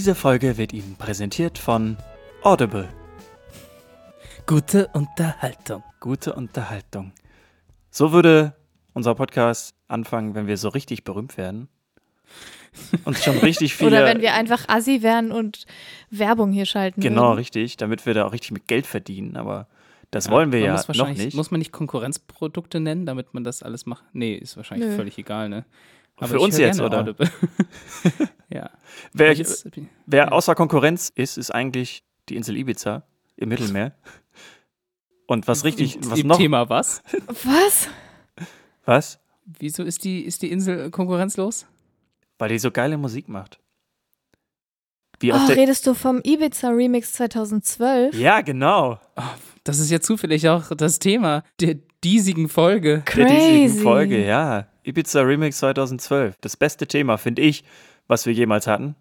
Diese Folge wird Ihnen präsentiert von Audible. Gute Unterhaltung. Gute Unterhaltung. So würde unser Podcast anfangen, wenn wir so richtig berühmt werden. Und schon richtig viele. Oder wenn wir einfach assi wären und Werbung hier schalten. Genau, würden. richtig, damit wir da auch richtig mit Geld verdienen. Aber das wollen wir ja noch nicht. Muss man nicht Konkurrenzprodukte nennen, damit man das alles macht? Nee, ist wahrscheinlich Nö. völlig egal, ne? Für ich uns jetzt, oder? Audible. ja. wer, Jetzt- wer außer Konkurrenz ist, ist eigentlich die Insel Ibiza im Mittelmeer. Und was richtig, Im- was im noch? Thema was? Was? Was? Wieso ist die, ist die Insel konkurrenzlos? Weil die so geile Musik macht. Wie Oh, redest du vom Ibiza Remix 2012? Ja, genau. Das ist ja zufällig auch das Thema der diesigen Folge. Der diesjährigen Crazy. Folge, ja. Ibiza Remix 2012. Das beste Thema, finde ich, was wir jemals hatten.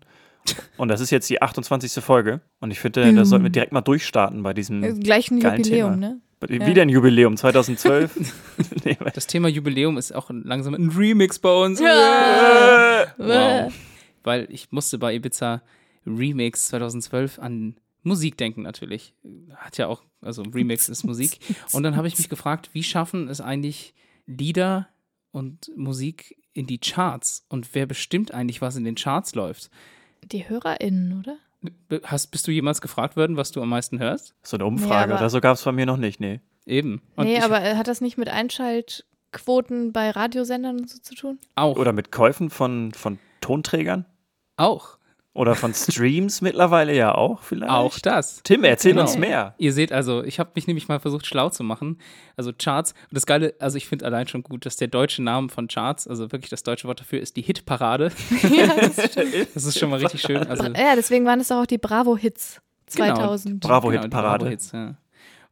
Und das ist jetzt die 28. Folge. Und ich finde, da sollten wir direkt mal durchstarten bei diesem. Äh, Gleich ein Geilen Jubiläum, Thema. ne? Wieder ein Jubiläum 2012. nee, Das Thema Jubiläum ist auch langsam ein Remix bei uns. Ja. Wow. Weil ich musste bei Ibiza Remix 2012 an Musik denken natürlich. Hat ja auch, also Remix ist Musik. Und dann habe ich mich gefragt, wie schaffen es eigentlich Lieder und Musik in die Charts? Und wer bestimmt eigentlich, was in den Charts läuft? Die HörerInnen, oder? Hast, bist du jemals gefragt worden, was du am meisten hörst? so eine Umfrage Nee, oder so gab es von mir noch nicht, nee. Eben. Und nee, aber äh, hat das nicht mit Einschaltquoten bei Radiosendern und so zu tun? auch. Oder mit Käufen von, von Tonträgern? auch. Oder von Streams mittlerweile ja auch vielleicht? Auch das. Tim, erzähl Genau. uns mehr. Ihr seht also, ich habe mich nämlich mal versucht, schlau zu machen. Also Charts. Und das Geile, also ich finde allein schon gut, dass der deutsche Name von Charts, also wirklich das deutsche Wort dafür, ist die Hitparade. ja, das stimmt. Das ist schon mal richtig schön. Also, ja, deswegen waren es auch die Bravo-Hits Genau. 2000. Bravo genau, die Hitparade. Bravo-Hits, ja.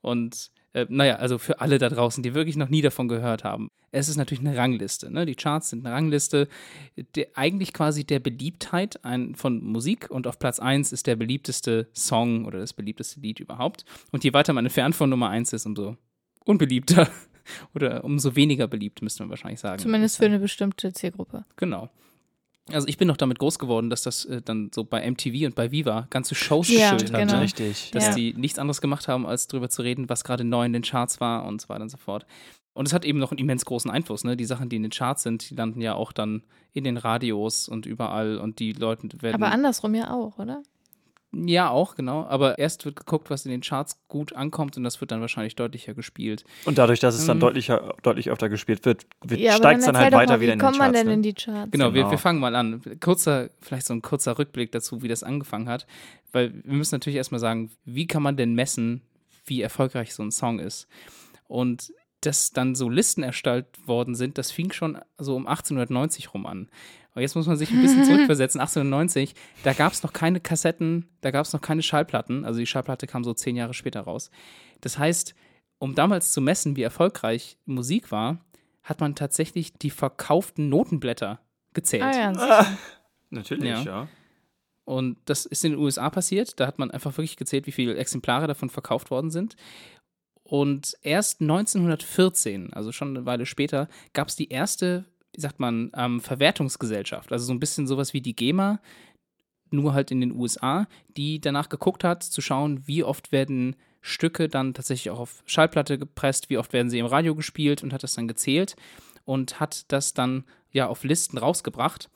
Und äh, naja, also für alle da draußen, die wirklich noch nie davon gehört haben. Es ist natürlich eine Rangliste. Ne? Die Charts sind eine Rangliste, der, eigentlich quasi der Beliebtheit ein, von Musik. Und auf Platz 1 ist der beliebteste Song oder das beliebteste Lied überhaupt. Und je weiter man entfernt von Nummer 1 ist, umso unbeliebter oder umso weniger beliebt, müsste man wahrscheinlich sagen. Zumindest für eine bestimmte Zielgruppe. Genau. Also ich bin noch damit groß geworden, dass das äh, dann so bei MTV und bei Viva ganze Shows Ja, hat. genau. ne? Richtig. dass Ja. die nichts anderes gemacht haben, als darüber zu reden, was gerade neu in den Charts war und so weiter und so fort. Und es hat eben noch einen immens großen Einfluss. Ne? Die Sachen, die in den Charts sind, die landen ja auch dann in den Radios und überall und die Leute werden. Aber andersrum ja auch, oder? Ja, auch, genau. Aber erst wird geguckt, was in den Charts gut ankommt und das wird dann wahrscheinlich deutlicher gespielt. Und dadurch, dass es dann Ähm. deutlicher, deutlich öfter gespielt wird, wird Ja, steigt es dann dann halt weiter mal, wieder wie in den kommt man Charts. denn ne? in die Charts? Genau, wir, Genau. wir fangen mal an. Kurzer, vielleicht so ein kurzer Rückblick dazu, wie das angefangen hat. Weil wir müssen natürlich erstmal sagen, wie kann man denn messen, wie erfolgreich so ein Song ist? Und dass dann so Listen erstellt worden sind, das fing schon so um 1890 rum an. Aber jetzt muss man sich ein bisschen zurückversetzen. 1890, da gab es noch keine Kassetten, da gab es noch keine Schallplatten. Also die Schallplatte kam so zehn Jahre später raus. Das heißt, um damals zu messen, wie erfolgreich Musik war, hat man tatsächlich die verkauften Notenblätter gezählt. Ah, ja. Natürlich, Ja. ja. Und das ist in den USA passiert. Da hat man einfach wirklich gezählt, wie viele Exemplare davon verkauft worden sind. Und erst 1914, also schon eine Weile später, gab es die erste, wie sagt man, ähm, Verwertungsgesellschaft. Also so ein bisschen sowas wie die GEMA, nur halt in den USA, die danach geguckt hat, zu schauen, wie oft werden Stücke dann tatsächlich auch auf Schallplatte gepresst, wie oft werden sie im Radio gespielt und hat das dann gezählt und hat das dann ja auf Listen rausgebracht.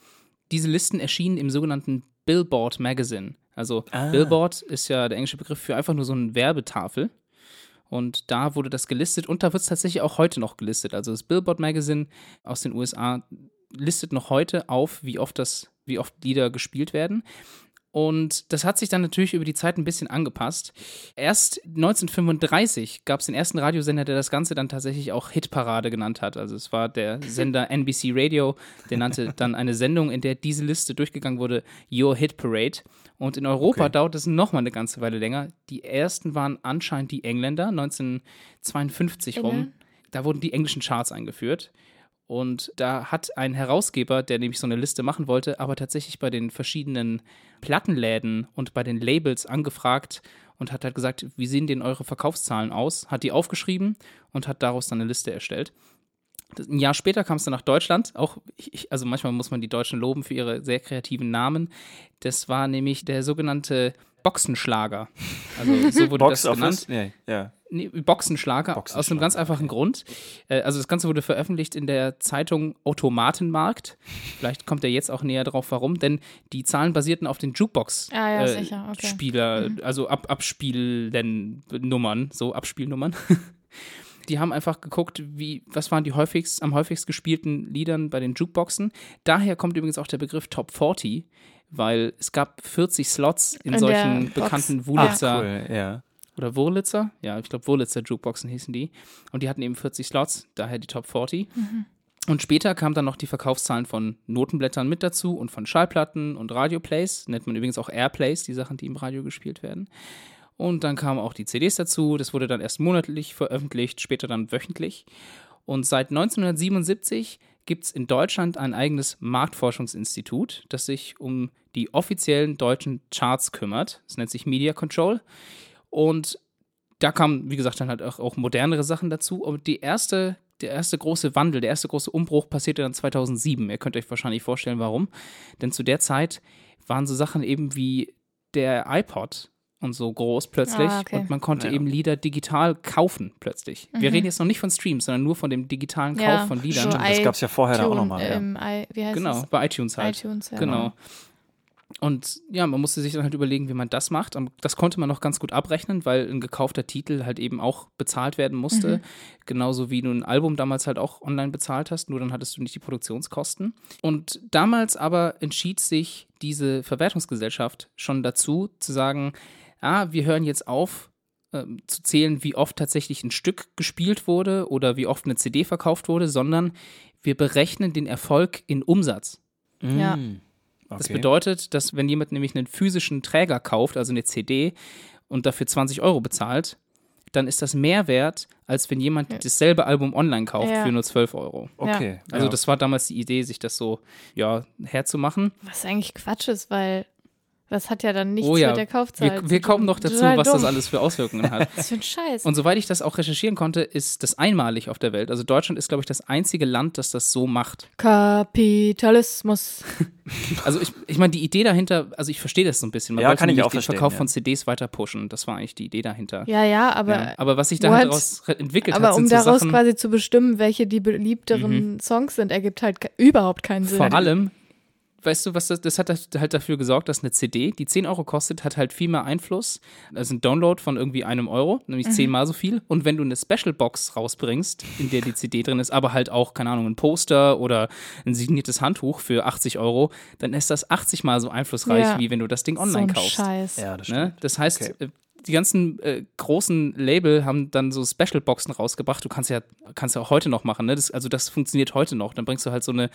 Diese Listen erschienen im sogenannten Billboard Magazine. Also Ah. Billboard ist ja der englische Begriff für einfach nur so eine Werbetafel. Und da wurde das gelistet und da wird es tatsächlich auch heute noch gelistet. Also das Billboard Magazine aus den USA listet noch heute auf, wie oft das, wie oft Lieder gespielt werden. Und das hat sich dann natürlich über die Zeit ein bisschen angepasst. Erst 1935 gab es den ersten Radiosender, der das Ganze dann tatsächlich auch Hitparade genannt hat. Also es war der Sender NBC Radio, der nannte dann eine Sendung, in der diese Liste durchgegangen wurde, Your Hit Parade. Und in Europa Okay. dauert es nochmal eine ganze Weile länger. Die ersten waren anscheinend die Engländer, 1952 rum. Da wurden die englischen Charts eingeführt. Und da hat ein Herausgeber, der nämlich so eine Liste machen wollte, aber tatsächlich bei den verschiedenen Plattenläden und bei den Labels angefragt und hat halt gesagt, wie sehen denn eure Verkaufszahlen aus? Hat die aufgeschrieben und hat daraus dann eine Liste erstellt. Ein Jahr später kam es dann nach Deutschland. Auch ich- also manchmal muss man die Deutschen loben für ihre sehr kreativen Namen. Das war nämlich der sogenannte Boxenschlager. Also so wurde Box das genannt. Office? Nee, ja. Nee, Boxenschlager, aus einem Boxenschlager, ganz einfachen Grund. Äh, Also das Ganze wurde veröffentlicht in der Zeitung Automatenmarkt. Vielleicht kommt er jetzt auch näher drauf, warum. Denn die Zahlen basierten auf den Jukebox. Ah ja, äh, okay. Spieler, also Ab Abspielen Nummern, so Abspielnummern. Die haben einfach geguckt, wie, was waren die häufigst, am häufigst gespielten Liedern bei den Jukeboxen. Daher kommt übrigens auch der Begriff Top 40, weil es gab 40 Slots in, In solchen bekannten Ah, Wulitzer Cool, ja. oder Wurlitzer, ja, ich glaube Wurlitzer Jukeboxen hießen die. Und die hatten eben 40 Slots, daher die Top 40. Und später kamen dann noch die Verkaufszahlen von Notenblättern mit dazu und von Schallplatten und Radioplays. Nennt man übrigens auch Airplays, die Sachen, die im Radio gespielt werden. Und dann kamen auch die CDs dazu. Das wurde dann erst monatlich veröffentlicht, später dann wöchentlich. Und seit 1977 gibt es in Deutschland ein eigenes Marktforschungsinstitut, das sich um die offiziellen deutschen Charts kümmert. Das nennt sich Media Control. Und da kamen, wie gesagt, dann halt auch, auch modernere Sachen dazu. Und die erste, der erste große Wandel, der erste große Umbruch passierte dann 2007. Ihr könnt euch wahrscheinlich vorstellen, warum. Denn zu der Zeit waren so Sachen eben wie der iPod und so groß plötzlich. Ah, okay. Und man konnte Ja. eben Lieder digital kaufen plötzlich. Wir Mhm. reden jetzt noch nicht von Streams, sondern nur von dem digitalen Kauf Ja, von Liedern. Stimmt, das gab es ja vorher da auch iTunes, nochmal. Ja. ähm, wie heißt Genau, es? bei iTunes halt. iTunes, ja. Genau. Und ja, man musste sich dann halt überlegen, wie man das macht. Und Das konnte man noch ganz gut abrechnen, weil ein gekaufter Titel halt eben auch bezahlt werden musste. Mhm. Genauso wie du ein Album damals halt auch online bezahlt hast, nur dann hattest du nicht die Produktionskosten. Und damals aber entschied sich diese Verwertungsgesellschaft schon dazu, zu sagen, ah, wir hören jetzt auf, ähm, zu zählen, wie oft tatsächlich ein Stück gespielt wurde oder wie oft eine CD verkauft wurde, sondern wir berechnen den Erfolg in Umsatz. Ja. Mm, Das okay. bedeutet, dass wenn jemand nämlich einen physischen Träger kauft, also eine CD, und dafür 20 Euro bezahlt, dann ist das mehr wert, als wenn jemand Ja. dasselbe Album online kauft Ja. für nur 12 Euro. Okay. Also ja. das war damals die Idee, sich das so ja, herzumachen. Was eigentlich Quatsch ist, weil das hat ja dann nichts Oh ja, mit der Kaufzeit. Wir, wir kommen noch dazu, was das alles für Auswirkungen hat. Was für ein Scheiß. Und soweit ich das auch recherchieren konnte, ist das einmalig auf der Welt. Also Deutschland ist, glaube ich, das einzige Land, das das so macht. Kapitalismus. Also ich, ich meine, die Idee dahinter, also ich verstehe das so ein bisschen. Man Ja, kann ich auch den Verkauf ja. von CDs weiter pushen. Das war eigentlich die Idee dahinter. Ja, ja, aber, ja. Aber was sich halt daraus entwickelt aber hat, um sind so daraus Sachen, quasi zu bestimmen, welche die beliebteren Songs sind, ergibt halt überhaupt keinen Sinn. vor allem, weißt du, was das, das hat halt dafür gesorgt, dass eine CD, die 10 Euro kostet, hat halt viel mehr Einfluss. Also ein Download von irgendwie einem Euro, nämlich Mhm. zehnmal so viel. Und wenn du eine Special Box rausbringst, in der die CD drin ist, aber halt auch, keine Ahnung, ein Poster oder ein signiertes Handtuch für 80 Euro, dann ist das 80 mal so einflussreich, Ja. wie wenn du das Ding so online ein kaufst. Scheiß. ja, das Ne? Das heißt, Okay. äh, die ganzen äh, großen Label haben dann so Special-Boxen rausgebracht. Du kannst ja, kannst ja auch heute noch machen. Ne? Das, also das funktioniert heute noch. Dann bringst du halt so eine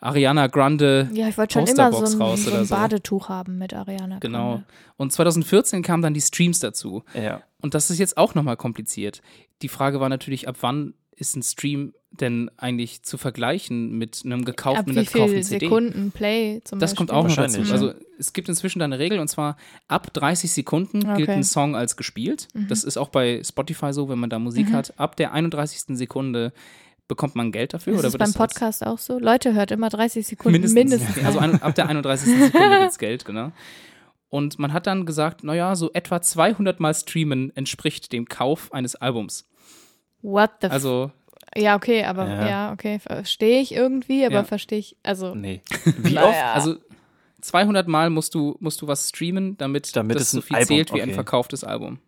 Ariana Grande. Ja, ich wollte schon immer so Posterbox ein, raus so oder ein so. Badetuch haben mit Ariana. Genau. Grande. Und 2014 kamen dann die Streams dazu. Ja. Und das ist jetzt auch nochmal kompliziert. Die Frage war natürlich, ab wann ist ein Stream denn eigentlich zu vergleichen mit einem Ab gekauften, mit wie einer gekauften viel CD? Sekunden Play zum Das Beispiel? kommt auch noch dazu. Wahrscheinlich, Also es gibt inzwischen da eine Regel und zwar ab 30 Sekunden gilt Okay. ein Song als gespielt. Das ist auch bei Spotify so, wenn man da Musik hat. Ab der 31. Sekunde bekommt man Geld dafür. Ist oder das beim das Podcast auch so? Leute, hört immer 30 Sekunden mindestens. mindestens. Also ein, ab der 31. Sekunde gibt's Geld, genau. Und man hat dann gesagt, naja, so etwa 200 Mal streamen entspricht dem Kauf eines Albums. What the Also Ja, okay, aber Ja. ja, okay, verstehe ich irgendwie, aber Ja. verstehe ich, also Nee. Wie Naja. oft? Also 200 Mal musst du, musst du was streamen, damit, Damit das es so ein viel Album- zählt wie ein okay. verkauftes Album.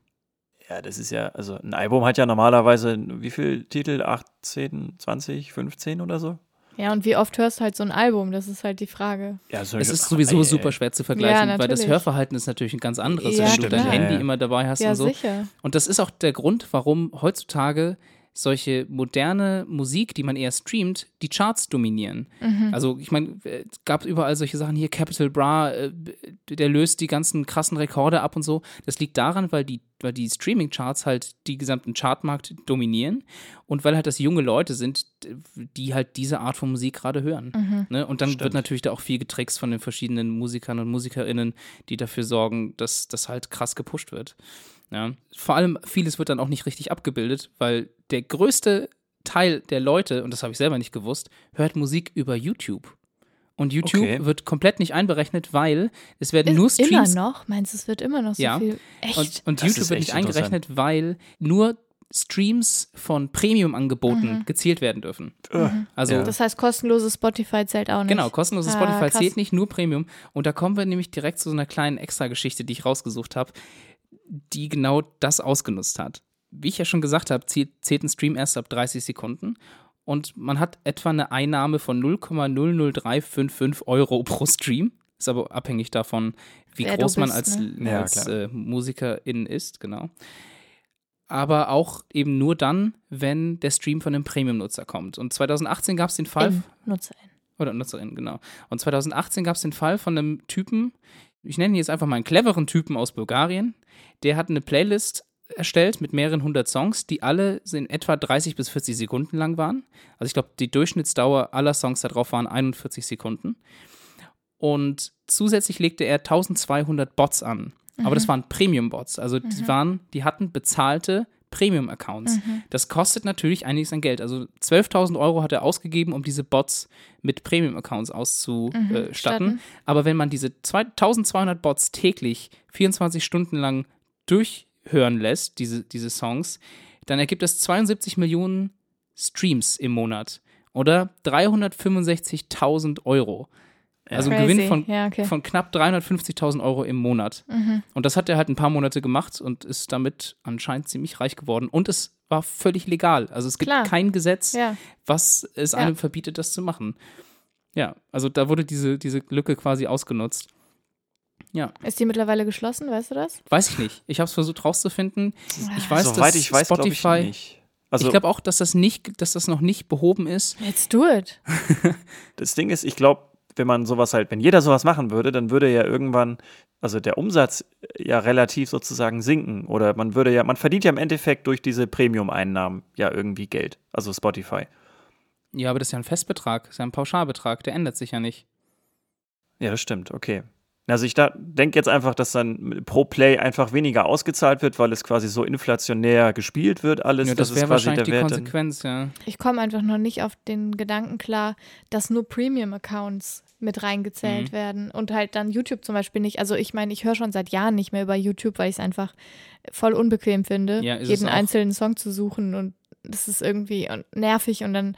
Ja, das ist ja, also ein Album hat ja normalerweise, wie viel Titel? 18, 20, 15 oder so? Ja, und wie oft hörst du halt so ein Album? Das ist halt die Frage. Ja, so Es ist sowieso Ey, super schwer zu vergleichen, Ja, weil das. Hörverhalten ist natürlich ein ganz anderes, Ja, wenn du dein. Handy immer dabei hast Ja, und so. sicher. Und das ist auch der Grund, warum heutzutage solche moderne Musik, die man eher streamt, die Charts dominieren. Mhm. Also ich meine, es gab überall solche Sachen hier, Capital Bra, äh, der löst die ganzen krassen Rekorde ab und so. Das liegt daran, weil die, weil die Streaming-Charts halt die gesamten Chartmarkt dominieren und weil halt das junge Leute sind, die halt diese Art von Musik gerade hören. Mhm. Ne? Und dann wird Stimmt. natürlich da auch viel getrickst von den verschiedenen Musikern und Musikerinnen, die dafür sorgen, dass das halt krass gepusht wird. Ja. Vor allem vieles wird dann auch nicht richtig abgebildet, weil der größte Teil der Leute, und das habe ich selber nicht gewusst, hört Musik über YouTube. Und YouTube Okay. wird komplett nicht einberechnet, weil es werden Ist nur Streams. Immer noch? Meinst du, es wird immer noch so Ja. viel? Echt? Und, und YouTube wird nicht eingerechnet, weil nur Streams von Premium-Angeboten gezielt werden dürfen. Also Ja. das heißt, kostenloses Spotify zählt auch nicht. Genau, kostenloses Ah, Spotify krass. zählt nicht, nur Premium. Und da kommen wir nämlich direkt zu so einer kleinen Extra-Geschichte, die ich rausgesucht habe, die genau das ausgenutzt hat. Wie ich ja schon gesagt habe, zählt, zählt ein Stream erst ab 30 Sekunden und man hat etwa eine Einnahme von 0,00355 Euro pro Stream. Ist aber abhängig davon, wie Wer groß man bist, als, ne? Ja, als klar. äh, Musikerin ist, genau. Aber auch eben nur dann, wenn der Stream von einem Premium-Nutzer kommt. Und 2018 gab es den Fall. In, Nutzerin. Oder Nutzerin, genau. Und 2018 gab es den Fall von einem Typen, ich nenne ihn jetzt einfach mal einen cleveren Typen aus Bulgarien, der hat eine Playlist erstellt mit mehreren hundert Songs, die alle in etwa 30 bis 40 Sekunden lang waren. Also ich glaube, die Durchschnittsdauer aller Songs da drauf waren 41 Sekunden. Und zusätzlich legte er 1200 Bots an. Aber das waren Premium-Bots. Also die waren, die hatten bezahlte Premium-Accounts. Das kostet natürlich einiges an Geld. Also 12.000 Euro hat er ausgegeben, um diese Bots mit Premium-Accounts auszustatten. statten. Aber wenn man diese 1200 Bots täglich 24 Stunden lang durchhören lässt, diese, diese Songs, dann ergibt das 72 Millionen Streams im Monat oder 365.000 Euro. Also ein Crazy. Gewinn von, Ja, okay. von knapp 350.000 Euro im Monat. Und das hat er halt ein paar Monate gemacht und ist damit anscheinend ziemlich reich geworden. Und es war völlig legal. Also es gibt Klar. kein Gesetz, Ja. was es Ja. einem verbietet, das zu machen. Ja, also da wurde diese, diese Lücke quasi ausgenutzt. Ja, Ist die mittlerweile geschlossen, weißt du das? weiß ich nicht. Ich habe es versucht rauszufinden. Ich weiß, Soweit dass ich weiß, glaube ich Spotify. nicht. Also ich glaube auch, dass das nicht, dass das noch nicht behoben ist. Let's do it. das Ding ist, ich glaube, wenn man sowas halt, wenn jeder sowas machen würde, dann würde ja irgendwann, also der Umsatz ja relativ sozusagen sinken. Oder man würde ja, man verdient ja im Endeffekt durch diese Premium-Einnahmen ja irgendwie Geld. Also Spotify. Ja, aber das ist ja ein Festbetrag, das ist ja ein Pauschalbetrag, der ändert sich ja nicht. Ja, das stimmt, okay. Also ich denke jetzt einfach, dass dann pro Play einfach weniger ausgezahlt wird, weil es quasi so inflationär gespielt wird, alles. Ja, das ist wäre quasi wahrscheinlich der die Wert. Konsequenz, ja. Ich komme einfach noch nicht auf den Gedanken klar, dass nur Premium-Accounts mit reingezählt Mhm. werden und halt dann YouTube zum Beispiel nicht. Also ich meine, ich höre schon seit Jahren nicht mehr über YouTube, weil ich es einfach voll unbequem finde, Ja, jeden einzelnen Song zu suchen und das ist irgendwie nervig und dann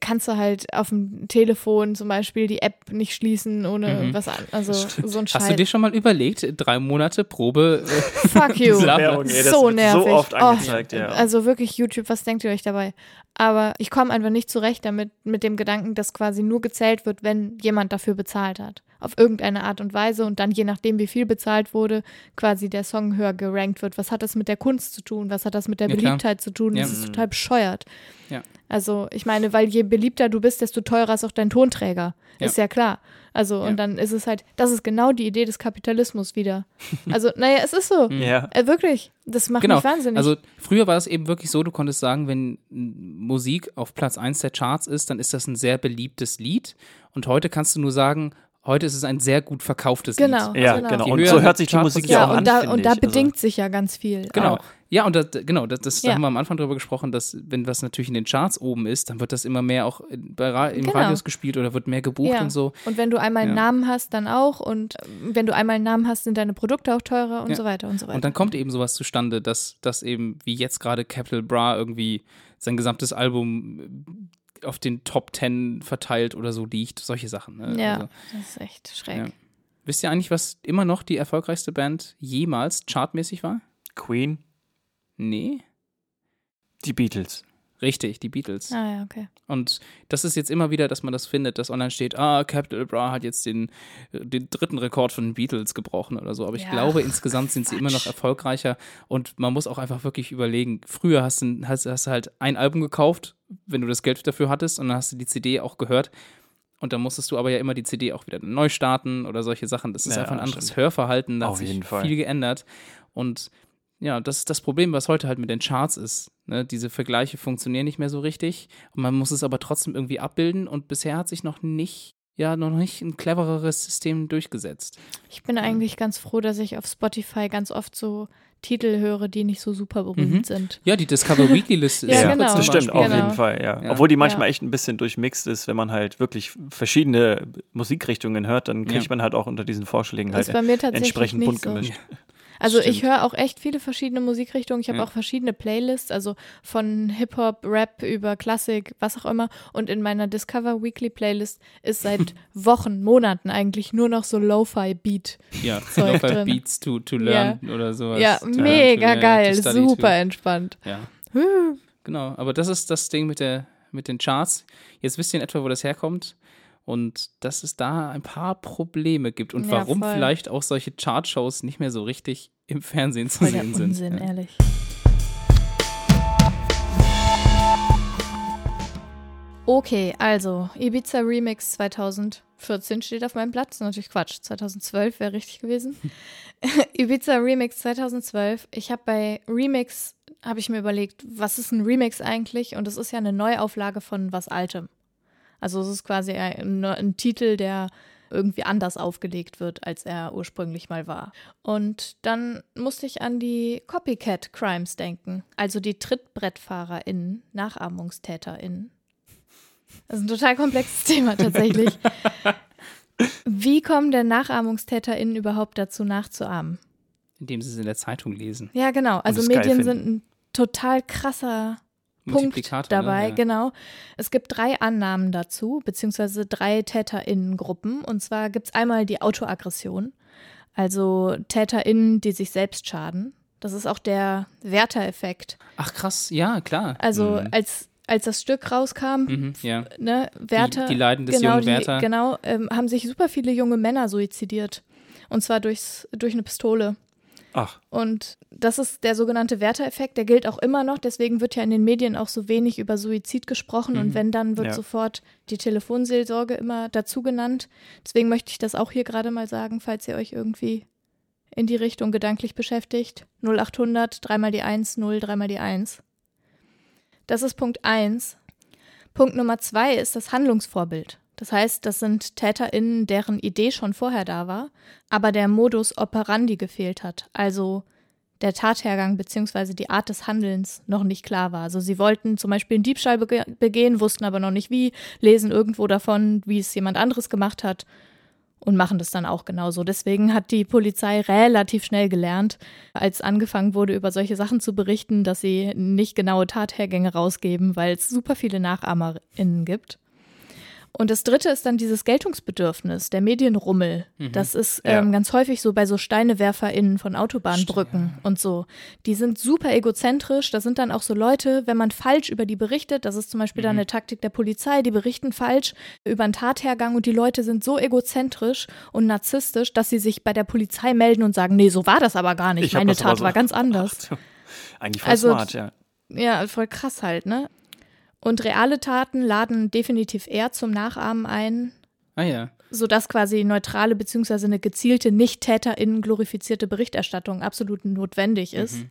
kannst du halt auf dem Telefon zum Beispiel die App nicht schließen ohne Mhm. was an. Also so ein Hast du Scheiß. dir schon mal überlegt, drei Monate Probe? Äh, Fuck you. Werbung, ey, das so wird nervig. so oft Oh, angezeigt, ja. Also wirklich YouTube, was denkt ihr euch dabei? Aber ich komme einfach nicht zurecht damit, mit dem Gedanken, dass quasi nur gezählt wird, wenn jemand dafür bezahlt hat. Auf irgendeine Art und Weise und dann je nachdem, wie viel bezahlt wurde, quasi der Song höher gerankt wird. Was hat das mit der Kunst zu tun? Was hat das mit der Ja, klar. Beliebtheit zu tun? Ja. Das ist total bescheuert. Ja. Also ich meine, weil je beliebter du bist, desto teurer ist auch dein Tonträger. Ja. Ist ja klar. Also Ja. und dann ist es halt, das ist genau die Idee des Kapitalismus wieder. Also naja, es ist so. Ja. Äh, wirklich. Das macht Genau. mich wahnsinnig. Also früher war es eben wirklich so, du konntest sagen, wenn Musik auf Platz 1 der Charts ist, dann ist das ein sehr beliebtes Lied. Und heute kannst du nur sagen, heute ist es ein sehr gut verkauftes Genau. Lied. Ja, Genau. genau. Und so hört sich die Musik ja auch an. und da, und da ich. Also- bedingt sich ja ganz viel. Genau. Auch. Ja, und das, genau, das, das da Ja. haben wir am Anfang drüber gesprochen, dass wenn was natürlich in den Charts oben ist, dann wird das immer mehr auch in, bei Ra im Genau. Radios gespielt oder wird mehr gebucht Ja. und so. Und wenn du einmal einen Ja. Namen hast, dann auch. Und äh, wenn du einmal einen Namen hast, sind deine Produkte auch teurer und Ja. so weiter und so weiter. Und dann kommt eben sowas zustande, dass, dass eben, wie jetzt gerade Capital Bra irgendwie sein gesamtes Album äh, auf den Top Ten verteilt oder so liegt. Solche Sachen. Ne? ja, Also, das ist echt schräg. Ja. wisst ihr eigentlich, was immer noch die erfolgreichste Band jemals chartmäßig war? Queen, Nee. die Beatles. Richtig, die Beatles. Ah ja, okay. Und das ist jetzt immer wieder, dass man das findet, dass online steht, ah, Capital Bra hat jetzt den, äh, den dritten Rekord von den Beatles gebrochen oder so. Aber ich Ja, glaube, insgesamt sind sie immer noch Quatsch. erfolgreicher. Und man muss auch einfach wirklich überlegen, früher hast du, hast, hast du halt ein Album gekauft, wenn du das Geld dafür hattest, und dann hast du die CD auch gehört. Und dann musstest du aber ja immer die CD auch wieder neu starten oder solche Sachen. Das ist Ja, einfach ein anderes stimmt. Hörverhalten, da hat Auf sich jeden Fall. viel geändert. Und ja, das ist das Problem, was heute halt mit den Charts ist. Ne? Diese Vergleiche funktionieren nicht mehr so richtig. Und man muss es aber trotzdem irgendwie abbilden. Und bisher hat sich noch nicht ja noch nicht ein clevereres System durchgesetzt. Ich bin eigentlich ganz froh, dass ich auf Spotify ganz oft so Titel höre, die nicht so super berühmt Mhm. sind. Ja, die Discover Weekly Liste Ja, ist genau. zum Das stimmt, auf Genau. jeden Fall, ja. Ja. Obwohl die manchmal Ja. echt ein bisschen durchmixt ist, wenn man halt wirklich verschiedene Musikrichtungen hört, dann kriegt Ja. man halt auch unter diesen Vorschlägen Das halt ist bei mir tatsächlich entsprechend bunt so. gemischt. Also ich Stimmt. höre auch echt viele verschiedene Musikrichtungen. Ich habe Ja. auch verschiedene Playlists, also von Hip-Hop, Rap über Klassik, was auch immer. Und in meiner Discover Weekly Playlist ist seit Wochen, Monaten eigentlich nur noch so Lo-Fi-Beat. Ja, Zeug Lo-Fi drin. Beats to, to learn oder sowas. Ja, To- mega geil, super to. entspannt. Ja, genau. Aber das ist das Ding mit, der, mit den Charts. Jetzt wisst ihr in etwa, wo das herkommt. Und dass es da ein paar Probleme gibt und Ja, warum voll. vielleicht auch solche Chartshows nicht mehr so richtig im Fernsehen zu Voll der sehen sind. Unsinn, Ja. ehrlich. Okay, also Ibiza Remix 2014 steht auf meinem Platz. Natürlich Quatsch, 2012 wäre richtig gewesen. Ibiza Remix 2012. Ich habe bei Remix, habe ich mir überlegt, was ist ein Remix eigentlich? Und es ist ja eine Neuauflage von was Altem. Also es ist quasi ein, ein Titel, der irgendwie anders aufgelegt wird, als er ursprünglich mal war. Und dann musste ich an die Copycat Crimes denken, also die TrittbrettfahrerInnen, NachahmungstäterInnen. Das ist ein total komplexes Thema tatsächlich. Wie kommen denn NachahmungstäterInnen überhaupt dazu, nachzuahmen? Indem sie es in der Zeitung lesen. Ja, genau. Also Medien sind ein total krasser Punkt Multiplikator, dabei, ne? genau. Es gibt drei Annahmen dazu, beziehungsweise drei TäterInnen-Gruppen. Und zwar gibt es einmal die Autoaggression, also TäterInnen, die sich selbst schaden. Das ist auch der Werther-Effekt. Ach krass, ja, klar. Also Mhm. als, als das Stück rauskam, Mhm, ja. ne, Werther, die Leiden des genau, jungen die, Werther. Genau, ähm, haben sich super viele junge Männer suizidiert. Und zwar durchs, durch eine Pistole. Ach, Und das ist der sogenannte Werther-Effekt, der gilt auch immer noch. Deswegen wird ja in den Medien auch so wenig über Suizid gesprochen. Und Mhm. wenn, dann wird Ja. sofort die Telefonseelsorge immer dazu genannt. Deswegen möchte ich das auch hier gerade mal sagen, falls ihr euch irgendwie in die Richtung gedanklich beschäftigt. 0800, dreimal die 1, 0, dreimal die 1. Das ist Punkt 1. Punkt Nummer 2 ist das Handlungsvorbild. Das heißt, das sind TäterInnen, deren Idee schon vorher da war, aber der Modus operandi gefehlt hat. Also der Tathergang bzw. die Art des Handelns noch nicht klar war. Also sie wollten zum Beispiel einen Diebstahl bege begehen, wussten aber noch nicht wie, lesen irgendwo davon, wie es jemand anderes gemacht hat und machen das dann auch genauso. Deswegen hat die Polizei relativ schnell gelernt, als angefangen wurde, über solche Sachen zu berichten, dass sie nicht genaue Tathergänge rausgeben, weil es super viele NachahmerInnen gibt. Und das dritte ist dann dieses Geltungsbedürfnis, der Medienrummel. Das ist Ja. ähm, ganz häufig so bei so SteinewerferInnen von Autobahnbrücken und so. Die sind super egozentrisch. Da sind dann auch so Leute, wenn man falsch über die berichtet, das ist zum Beispiel dann eine Taktik der Polizei, die berichten falsch über einen Tathergang und die Leute sind so egozentrisch und narzisstisch, dass sie sich bei der Polizei melden und sagen, nee, so war das aber gar nicht. Ich Meine Tat so- war ganz anders. Ach, eigentlich voll Also- smart, ja. Ja, voll krass halt, ne? Und reale Taten laden definitiv eher zum Nachahmen ein, Ah ja. sodass quasi neutrale bzw. eine gezielte Nicht-TäterInnen glorifizierte Berichterstattung absolut notwendig ist. Mhm.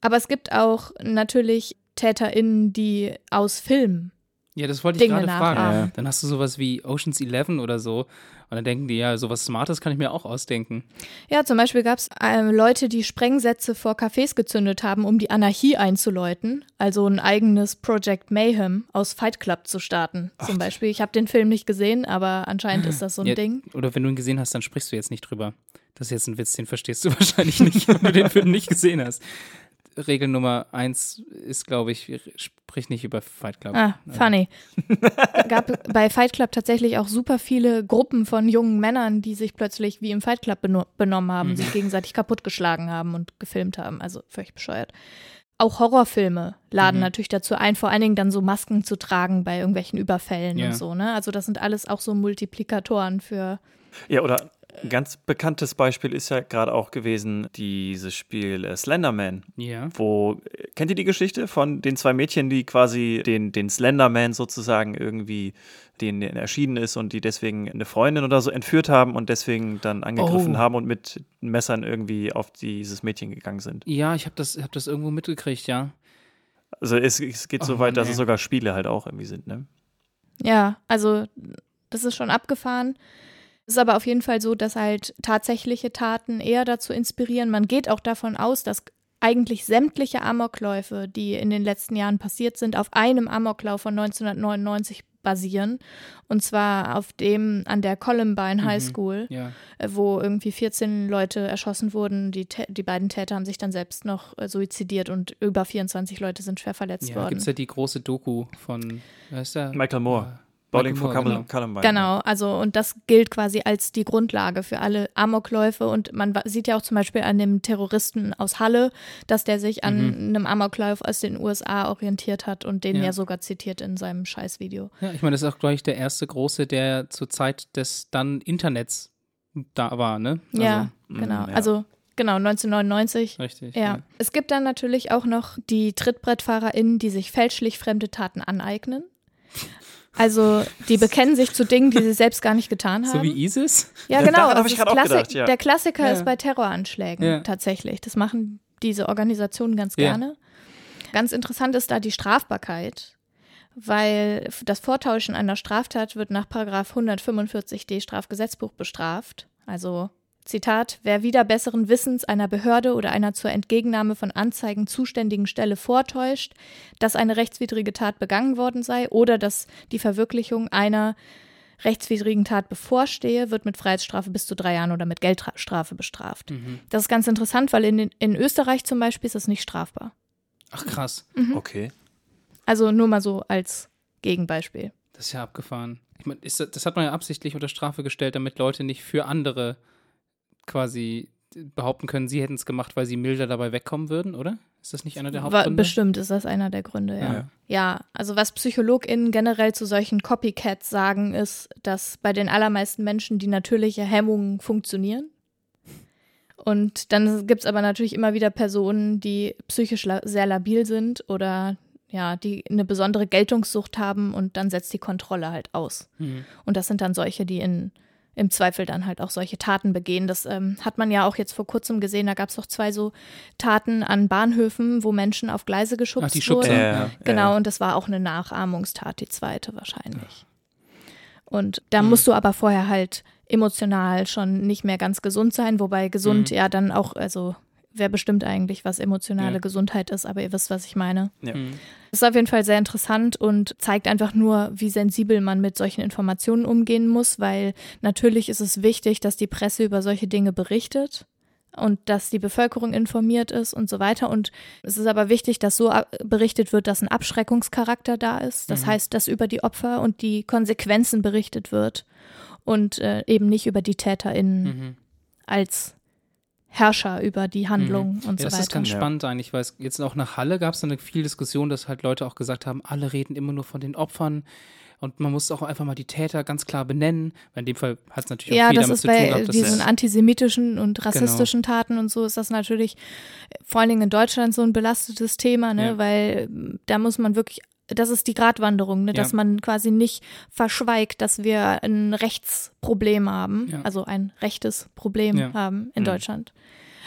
Aber es gibt auch natürlich TäterInnen, die aus Filmen. Ja, das wollte ich gerade fragen. nachahmen. Dann hast du sowas wie Ocean's Eleven oder so. Und dann denken die, ja, sowas Smartes kann ich mir auch ausdenken. Ja, zum Beispiel gab es ähm, Leute, die Sprengsätze vor Cafés gezündet haben, um die Anarchie einzuläuten. Also ein eigenes Project Mayhem aus Fight Club zu starten. Zum Beispiel. Ich habe den Film nicht gesehen, aber anscheinend ist das so ein Ja, Ding. Oder wenn du ihn gesehen hast, dann sprichst du jetzt nicht drüber. Das ist jetzt ein Witz, den verstehst du wahrscheinlich nicht, wenn du den Film nicht gesehen hast. Regel Nummer eins ist, glaube ich, sprich nicht über Fight Club. Ah, funny. gab bei Fight Club tatsächlich auch super viele Gruppen von jungen Männern, die sich plötzlich wie im Fight Club beno benommen haben, sich gegenseitig kaputtgeschlagen haben und gefilmt haben. Also völlig bescheuert. Auch Horrorfilme laden Mhm. natürlich dazu ein, vor allen Dingen dann so Masken zu tragen bei irgendwelchen Überfällen Ja. und so, ne? Also das sind alles auch so Multiplikatoren für Ja, oder ein ganz bekanntes Beispiel ist ja gerade auch gewesen dieses Spiel äh, Slenderman, Ja. wo, äh, kennt ihr die Geschichte von den zwei Mädchen, die quasi den, den Slenderman sozusagen irgendwie, den der erschienen ist und die deswegen eine Freundin oder so entführt haben und deswegen dann angegriffen Oh. haben und mit Messern irgendwie auf dieses Mädchen gegangen sind. Ja, ich habe das, hab das irgendwo mitgekriegt, ja. Also es, es geht so Oh, weit, dass nee. es sogar Spiele halt auch irgendwie sind, ne? Ja, also Das ist schon abgefahren. Es ist aber auf jeden Fall so, dass halt tatsächliche Taten eher dazu inspirieren. Man geht auch davon aus, dass eigentlich sämtliche Amokläufe, die in den letzten Jahren passiert sind, auf einem Amoklauf von 1999 basieren. Und zwar auf dem an der Columbine High School, Mhm. Ja. äh, wo irgendwie 14 Leute erschossen wurden. Die, die beiden Täter haben sich dann selbst noch äh, suizidiert und über 24 Leute sind schwer verletzt Ja, worden. gibt es ja die große Doku von, wer ist der? Michael Moore. Bowling for Columbine. genau. Columbine. Genau, also und das gilt quasi als die Grundlage für alle Amokläufe und man sieht ja auch zum Beispiel an dem Terroristen aus Halle, dass der sich an einem Amoklauf aus den USA orientiert hat und den Ja. ja, sogar zitiert in seinem Scheißvideo. Ja, ich meine, das ist auch, glaube ich, der erste große, der zur Zeit des dann Internets da war, ne? Also, ja, mm, genau. ja. Also genau 1999. Richtig. Ja. Es gibt dann natürlich auch noch die TrittbrettfahrerInnen, die sich fälschlich fremde Taten aneignen. Also die bekennen sich zu Dingen, die sie selbst gar nicht getan haben. So wie ISIS? Ja, Ja, genau. hab das ich grad auch Klassik- gedacht, ja. Der Klassiker Ja. ist bei Terroranschlägen Ja. tatsächlich. Das machen diese Organisationen ganz Ja. gerne. Ganz interessant ist da die Strafbarkeit, weil das Vortäuschen einer Straftat wird nach Paragraph 145d Strafgesetzbuch bestraft. Also Zitat, wer wieder besseren Wissens einer Behörde oder einer zur Entgegennahme von Anzeigen zuständigen Stelle vortäuscht, dass eine rechtswidrige Tat begangen worden sei oder dass die Verwirklichung einer rechtswidrigen Tat bevorstehe, wird mit Freiheitsstrafe bis zu drei Jahren oder mit Geldstrafe bestraft. Mhm. Das ist ganz interessant, weil in, in Österreich zum Beispiel ist das nicht strafbar. Ach krass, Okay. Also nur mal so als Gegenbeispiel. das ist ja abgefahren. Ich meine, ist das, das hat man ja absichtlich unter Strafe gestellt, damit Leute nicht für andere quasi behaupten können, sie hätten es gemacht, weil sie milder dabei wegkommen würden, oder? Ist das nicht einer der Hauptgründe? Bestimmt ist das einer der Gründe, ja. Ja. ja. also was PsychologInnen generell zu solchen Copycats sagen, ist, dass bei den allermeisten Menschen die natürliche Hemmungen funktionieren. Und dann gibt es aber natürlich immer wieder Personen, die psychisch la sehr labil sind oder ja, die eine besondere Geltungssucht haben und dann setzt die Kontrolle halt aus. Mhm. Und das sind dann solche, die in, im Zweifel dann halt auch solche Taten begehen. Das ähm, hat man ja auch jetzt vor kurzem gesehen. Da gab es doch zwei so Taten an Bahnhöfen, wo Menschen auf Gleise geschubst Ach, die Schubser. wurden. Ja, ja, Genau, ja. und das war auch eine Nachahmungstat, die zweite wahrscheinlich. Und da musst du aber vorher halt emotional schon nicht mehr ganz gesund sein, wobei gesund Mhm. ja dann auch, also wer bestimmt eigentlich, was emotionale Ja. Gesundheit ist, aber ihr wisst, was ich meine. Ja. Mhm. Das ist auf jeden Fall sehr interessant und zeigt einfach nur, wie sensibel man mit solchen Informationen umgehen muss, weil natürlich ist es wichtig, dass die Presse über solche Dinge berichtet und dass die Bevölkerung informiert ist und so weiter. Und es ist aber wichtig, dass so berichtet wird, dass ein Abschreckungscharakter da ist. Das Mhm. heißt, dass über die Opfer und die Konsequenzen berichtet wird und äh, eben nicht über die TäterInnen Mhm. als Herrscher über die Handlung und Ja, so das ist weiter. ganz Ja. spannend eigentlich, weil es jetzt auch nach Halle gab es dann eine viel Diskussion, dass halt Leute auch gesagt haben, alle reden immer nur von den Opfern und man muss auch einfach mal die Täter ganz klar benennen. Weil in dem Fall hat es natürlich auch Ja, viel das damit ist zu tun bei gehabt, dass diesen es, Genau. antisemitischen und rassistischen Taten und so ist das natürlich vor allen Dingen in Deutschland so ein belastetes Thema, ne? Ja. Weil ähm, da muss man wirklich, das ist die Gratwanderung, ne? dass Ja. man quasi nicht verschweigt, dass wir ein Rechtsproblem haben, Ja. also ein rechtes Problem Ja. haben in Mhm. Deutschland.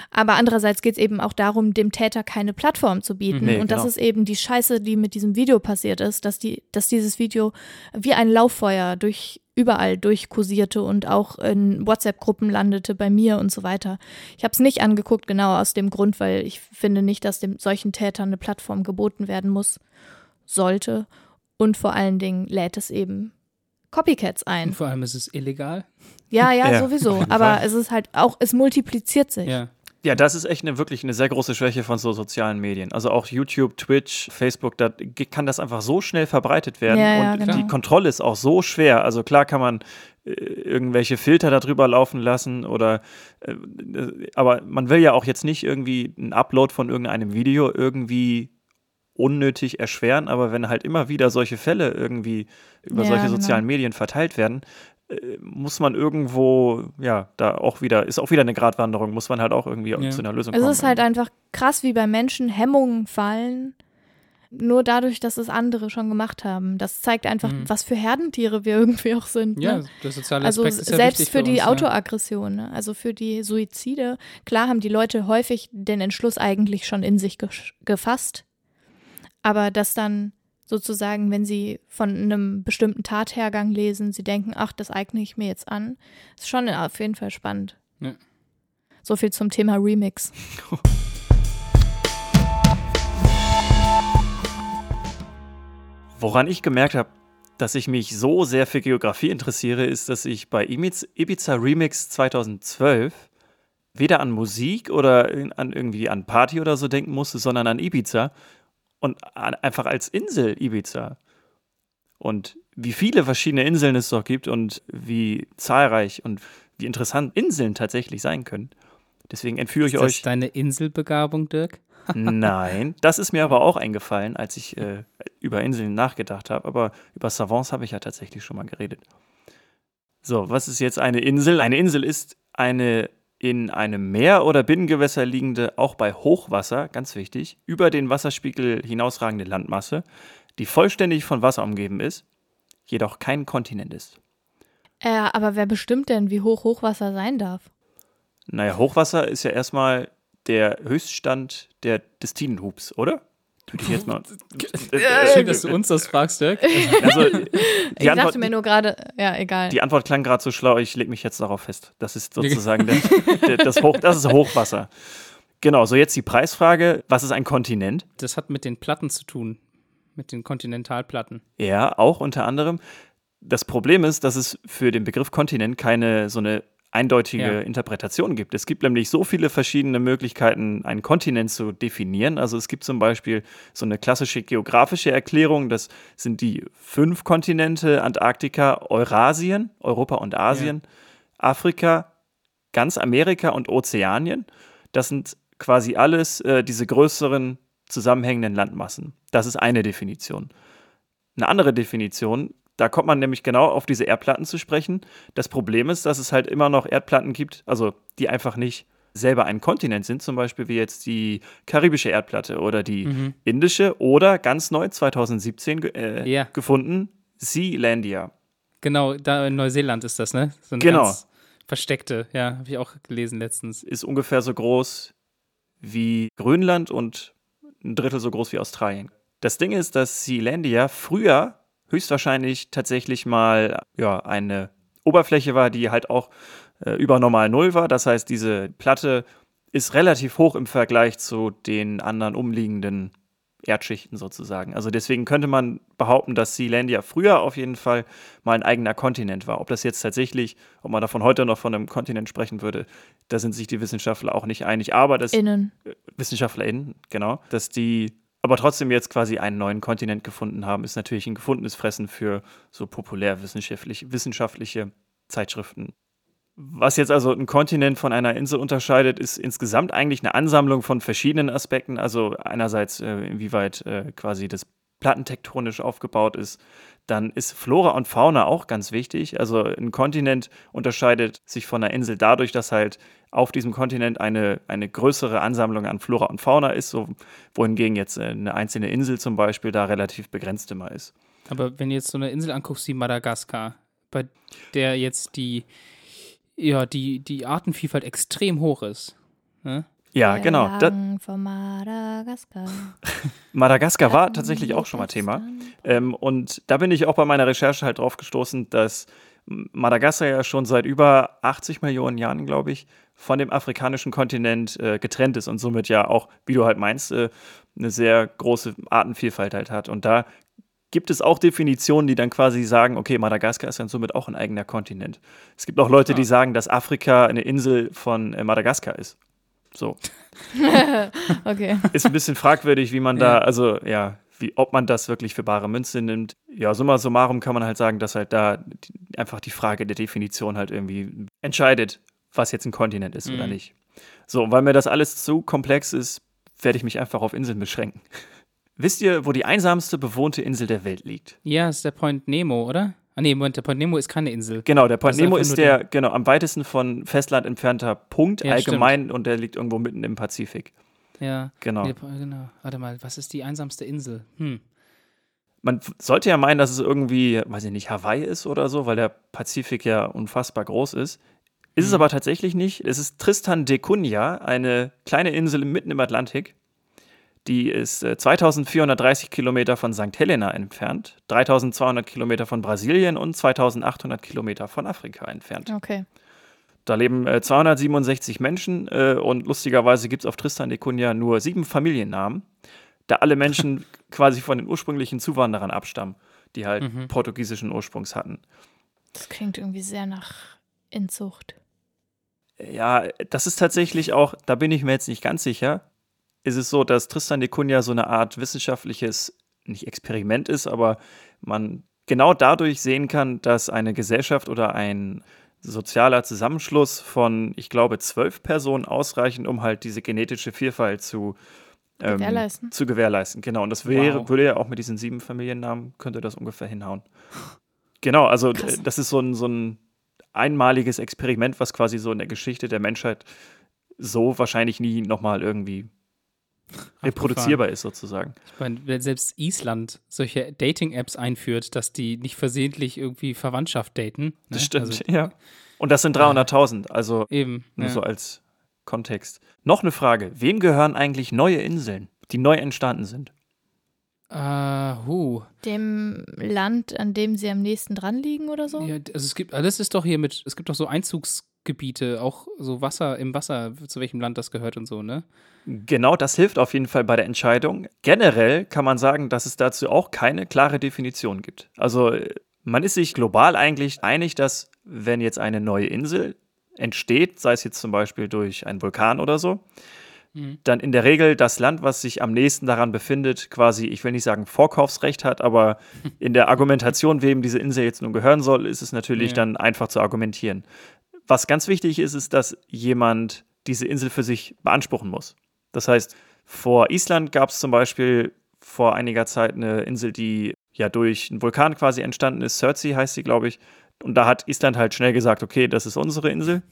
Aber andererseits geht es eben auch darum, dem Täter keine Plattform zu bieten. Nee, und das genau. ist eben die Scheiße, die mit diesem Video passiert ist, dass, die, dass dieses Video wie ein Lauffeuer durch überall durchkursierte und auch in WhatsApp-Gruppen landete bei mir und so weiter. Ich habe es nicht angeguckt, genau aus dem Grund, weil ich finde nicht, dass dem solchen Tätern eine Plattform geboten werden muss, sollte. Und vor allen Dingen lädt es eben Copycats ein. und vor allem ist es illegal. Ja, ja, Ja, sowieso. Aber Fall. es ist halt auch, es multipliziert sich. Ja. Ja, das ist echt eine, wirklich eine sehr große Schwäche von so sozialen Medien. Also auch YouTube, Twitch, Facebook, da kann das einfach so schnell verbreitet werden. Ja, ja, und genau. die Kontrolle ist auch so schwer. Also klar kann man äh, irgendwelche Filter darüber laufen lassen oder äh, aber man will ja auch jetzt nicht irgendwie einen Upload von irgendeinem Video irgendwie unnötig erschweren, aber wenn halt immer wieder solche Fälle irgendwie über Ja, solche genau. sozialen Medien verteilt werden, äh, muss man irgendwo, ja, da auch wieder, ist auch wieder eine Gratwanderung, muss man halt auch irgendwie Ja. zu einer Lösung Es kommen. ist halt einfach krass, wie bei Menschen Hemmungen fallen, nur dadurch, dass es andere schon gemacht haben. Das zeigt einfach, Mhm. was für Herdentiere wir irgendwie auch sind. ja, Ne? der soziale Also Aspekt ist ja selbst für, die uns, ja. Autoaggression, ne? also für die Suizide, klar haben die Leute häufig den Entschluss eigentlich schon in sich gesch- gefasst, aber dass dann sozusagen, wenn sie von einem bestimmten Tathergang lesen, sie denken, ach, das eigne ich mir jetzt an. Ist schon auf jeden Fall spannend. Ja. So viel zum Thema Remix. Woran ich gemerkt habe, dass ich mich so sehr für Geografie interessiere, ist, dass ich bei Ibiza, Ibiza Remix 2012 weder an Musik oder an irgendwie an Party oder so denken musste, sondern an Ibiza und einfach als Insel Ibiza. Und wie viele verschiedene Inseln es doch gibt und wie zahlreich und wie interessant Inseln tatsächlich sein können. Deswegen entführe ich Ist das euch. deine Inselbegabung, Dirk? Nein, das ist mir aber auch eingefallen, als ich äh, über Inseln nachgedacht habe. Aber über Savants habe ich ja tatsächlich schon mal geredet. So, was ist jetzt eine Insel? Eine Insel ist eine in einem Meer oder Binnengewässer liegende, auch bei Hochwasser, ganz wichtig, über den Wasserspiegel hinausragende Landmasse, die vollständig von Wasser umgeben ist, jedoch kein Kontinent ist. Äh, aber wer bestimmt denn, wie hoch Hochwasser sein darf? Naja, Hochwasser ist ja erstmal der Höchststand der, des Tidenhubs, oder? Würde ich jetzt mal. Schön, dass du uns das fragst, Dirk. Also, Ich die, Antwort, dachte mir nur gerade, ja, egal. die Antwort klang gerade so schlau, ich lege mich jetzt darauf fest. Das ist sozusagen der, der, das, Hoch, das ist Hochwasser. Genau, so jetzt die Preisfrage. Was ist ein Kontinent? Das hat mit den Platten zu tun. Mit den Kontinentalplatten. Ja, auch unter anderem. Das Problem ist, dass es für den Begriff Kontinent keine so eine eindeutige Ja. Interpretation gibt. Es gibt nämlich so viele verschiedene Möglichkeiten, einen Kontinent zu definieren. Also es gibt zum Beispiel so eine klassische geografische Erklärung, das sind die fünf Kontinente, Antarktika, Eurasien, Europa und Asien, Afrika, ganz Amerika und Ozeanien. Das sind quasi alles äh, diese größeren zusammenhängenden Landmassen. Das ist eine Definition. Eine andere Definition, da kommt man nämlich genau auf diese Erdplatten zu sprechen. Das Problem ist, dass es halt immer noch Erdplatten gibt, also die einfach nicht selber ein Kontinent sind, zum Beispiel wie jetzt die karibische Erdplatte oder die Mhm. indische oder ganz neu 2017 ge äh, Ja. gefunden, Sealandia. Genau, da in Neuseeland ist das, ne? So eine Genau. versteckte, ja, habe ich auch gelesen letztens. Ist ungefähr so groß wie Grönland und ein Drittel so groß wie Australien. Das Ding ist, dass Sealandia früher höchstwahrscheinlich tatsächlich mal ja, eine Oberfläche war, die halt auch äh, über normal Null war. Das heißt, diese Platte ist relativ hoch im Vergleich zu den anderen umliegenden Erdschichten sozusagen. Also deswegen könnte man behaupten, dass Sealandia früher auf jeden Fall mal ein eigener Kontinent war. Ob das jetzt tatsächlich, ob man davon heute noch von einem Kontinent sprechen würde, da sind sich die Wissenschaftler auch nicht einig. Aber das Innen. WissenschaftlerInnen, genau, dass die aber trotzdem jetzt quasi einen neuen Kontinent gefunden haben, ist natürlich ein gefundenes Fressen für so populärwissenschaftliche wissenschaftliche Zeitschriften. Was jetzt also ein Kontinent von einer Insel unterscheidet, ist insgesamt eigentlich eine Ansammlung von verschiedenen Aspekten. Also einerseits, äh, inwieweit äh, quasi das plattentektonisch aufgebaut ist. Dann ist Flora und Fauna auch ganz wichtig. Also ein Kontinent unterscheidet sich von einer Insel dadurch, dass halt auf diesem Kontinent eine, eine größere Ansammlung an Flora und Fauna ist, so, wohingegen jetzt äh, eine einzelne Insel zum Beispiel da relativ begrenzt immer ist. Aber wenn du jetzt so eine Insel anguckst wie Madagaskar, bei der jetzt die, ja, die, die Artenvielfalt extrem hoch ist. Ne? Ja, genau. Da, Lang von Madagaskar. Madagaskar war tatsächlich auch schon mal Thema. Ähm, und da bin ich auch bei meiner Recherche halt drauf gestoßen, dass Madagaskar ja schon seit über 80 Millionen Jahren, glaube ich, von dem afrikanischen Kontinent äh, getrennt ist und somit ja auch, wie du halt meinst, äh, eine sehr große Artenvielfalt halt hat. Und da gibt es auch Definitionen, die dann quasi sagen, okay, Madagaskar ist dann somit auch ein eigener Kontinent. Es gibt auch Leute, die Ah. sagen, dass Afrika eine Insel von äh, Madagaskar ist. So. okay. Ist ein bisschen fragwürdig, wie man da, also ja, wie, ob man das wirklich für bare Münze nimmt. Ja, summa summarum kann man halt sagen, dass halt da die, einfach die Frage der Definition halt irgendwie entscheidet, was jetzt ein Kontinent ist oder Mhm. nicht. So, und weil mir das alles zu komplex ist, werde ich mich einfach auf Inseln beschränken. Wisst ihr, wo die einsamste bewohnte Insel der Welt liegt? Ja, ist der Point Nemo, oder? Ah, nee, Moment, der Point Nemo ist keine Insel. Genau, der Point Das ist Nemo ist der, genau, am weitesten von Festland entfernter Punkt Ja, allgemein und der liegt irgendwo mitten im Pazifik. Ja, Genau. nee, genau. Warte mal, was ist die einsamste Insel? Hm. Man sollte ja meinen, dass es irgendwie, weiß ich nicht, Hawaii ist oder so, weil der Pazifik ja unfassbar groß ist. Ist es Mhm. aber tatsächlich nicht. Es ist Tristan de Cunha, eine kleine Insel mitten im Atlantik. Die ist äh, 2430 Kilometer von St. Helena entfernt, 3200 Kilometer von Brasilien und 2800 Kilometer von Afrika entfernt. Okay. Da leben äh, 267 Menschen äh, und lustigerweise gibt es auf Tristan de Cunha nur sieben Familiennamen, da alle Menschen quasi von den ursprünglichen Zuwanderern abstammen, die halt Mhm. portugiesischen Ursprungs hatten. Das klingt irgendwie sehr nach Inzucht. Ja, das ist tatsächlich auch, da bin ich mir jetzt nicht ganz sicher, ist es so, dass Tristan de Cunha so eine Art wissenschaftliches, nicht Experiment ist, aber man genau dadurch sehen kann, dass eine Gesellschaft oder ein sozialer Zusammenschluss von, ich glaube, zwölf Personen ausreichen, um halt diese genetische Vielfalt zu ähm, Gewährleisten. Zu gewährleisten, genau. Und das wäre, Wow. würde ja auch mit diesen sieben Familiennamen, könnte das ungefähr hinhauen. Genau, also Krass. das ist so ein, so ein einmaliges Experiment, was quasi so in der Geschichte der Menschheit so wahrscheinlich nie nochmal irgendwie reproduzierbar ist, sozusagen. Ich meine, wenn selbst Island solche Dating-Apps einführt, dass die nicht versehentlich irgendwie Verwandtschaft daten. Ne? Das stimmt, Also, ja. Und das sind 300.000, also eben. nur ja. so als Kontext. Noch eine Frage: Wem gehören eigentlich neue Inseln, die neu entstanden sind? Äh, huh. Dem Land, an dem sie am nächsten dran liegen oder so? Ja, also es gibt, alles ist doch hier mit, es gibt doch so Einzugsgebiete, auch so Wasser im Wasser, zu welchem Land das gehört und so, ne? Genau, das hilft auf jeden Fall bei der Entscheidung. Generell kann man sagen, dass es dazu auch keine klare Definition gibt. Also man ist sich global eigentlich einig, dass wenn jetzt eine neue Insel entsteht, sei es jetzt zum Beispiel durch einen Vulkan oder so, Mhm. dann in der Regel das Land, was sich am nächsten daran befindet, quasi, ich will nicht sagen Vorkaufsrecht hat, aber in der Argumentation, wem diese Insel jetzt nun gehören soll, ist es natürlich Ja. dann einfach zu argumentieren. Was ganz wichtig ist, ist, dass jemand diese Insel für sich beanspruchen muss. Das heißt, vor Island gab es zum Beispiel vor einiger Zeit eine Insel, die ja durch einen Vulkan quasi entstanden ist. Surtsey heißt sie, glaube ich. Und da hat Island halt schnell gesagt, okay, das ist unsere Insel.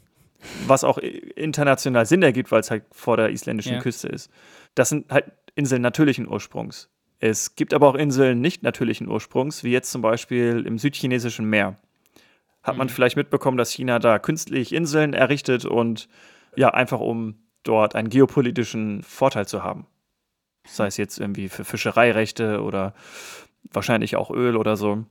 Was auch international Sinn ergibt, weil es halt vor der isländischen Ja. Küste ist. Das sind halt Inseln natürlichen Ursprungs. Es gibt aber auch Inseln nicht natürlichen Ursprungs, wie jetzt zum Beispiel im südchinesischen Meer. Hat man Mhm. vielleicht mitbekommen, dass China da künstlich Inseln errichtet und ja, einfach um dort einen geopolitischen Vorteil zu haben. Sei es jetzt irgendwie für Fischereirechte oder wahrscheinlich auch Öl oder so.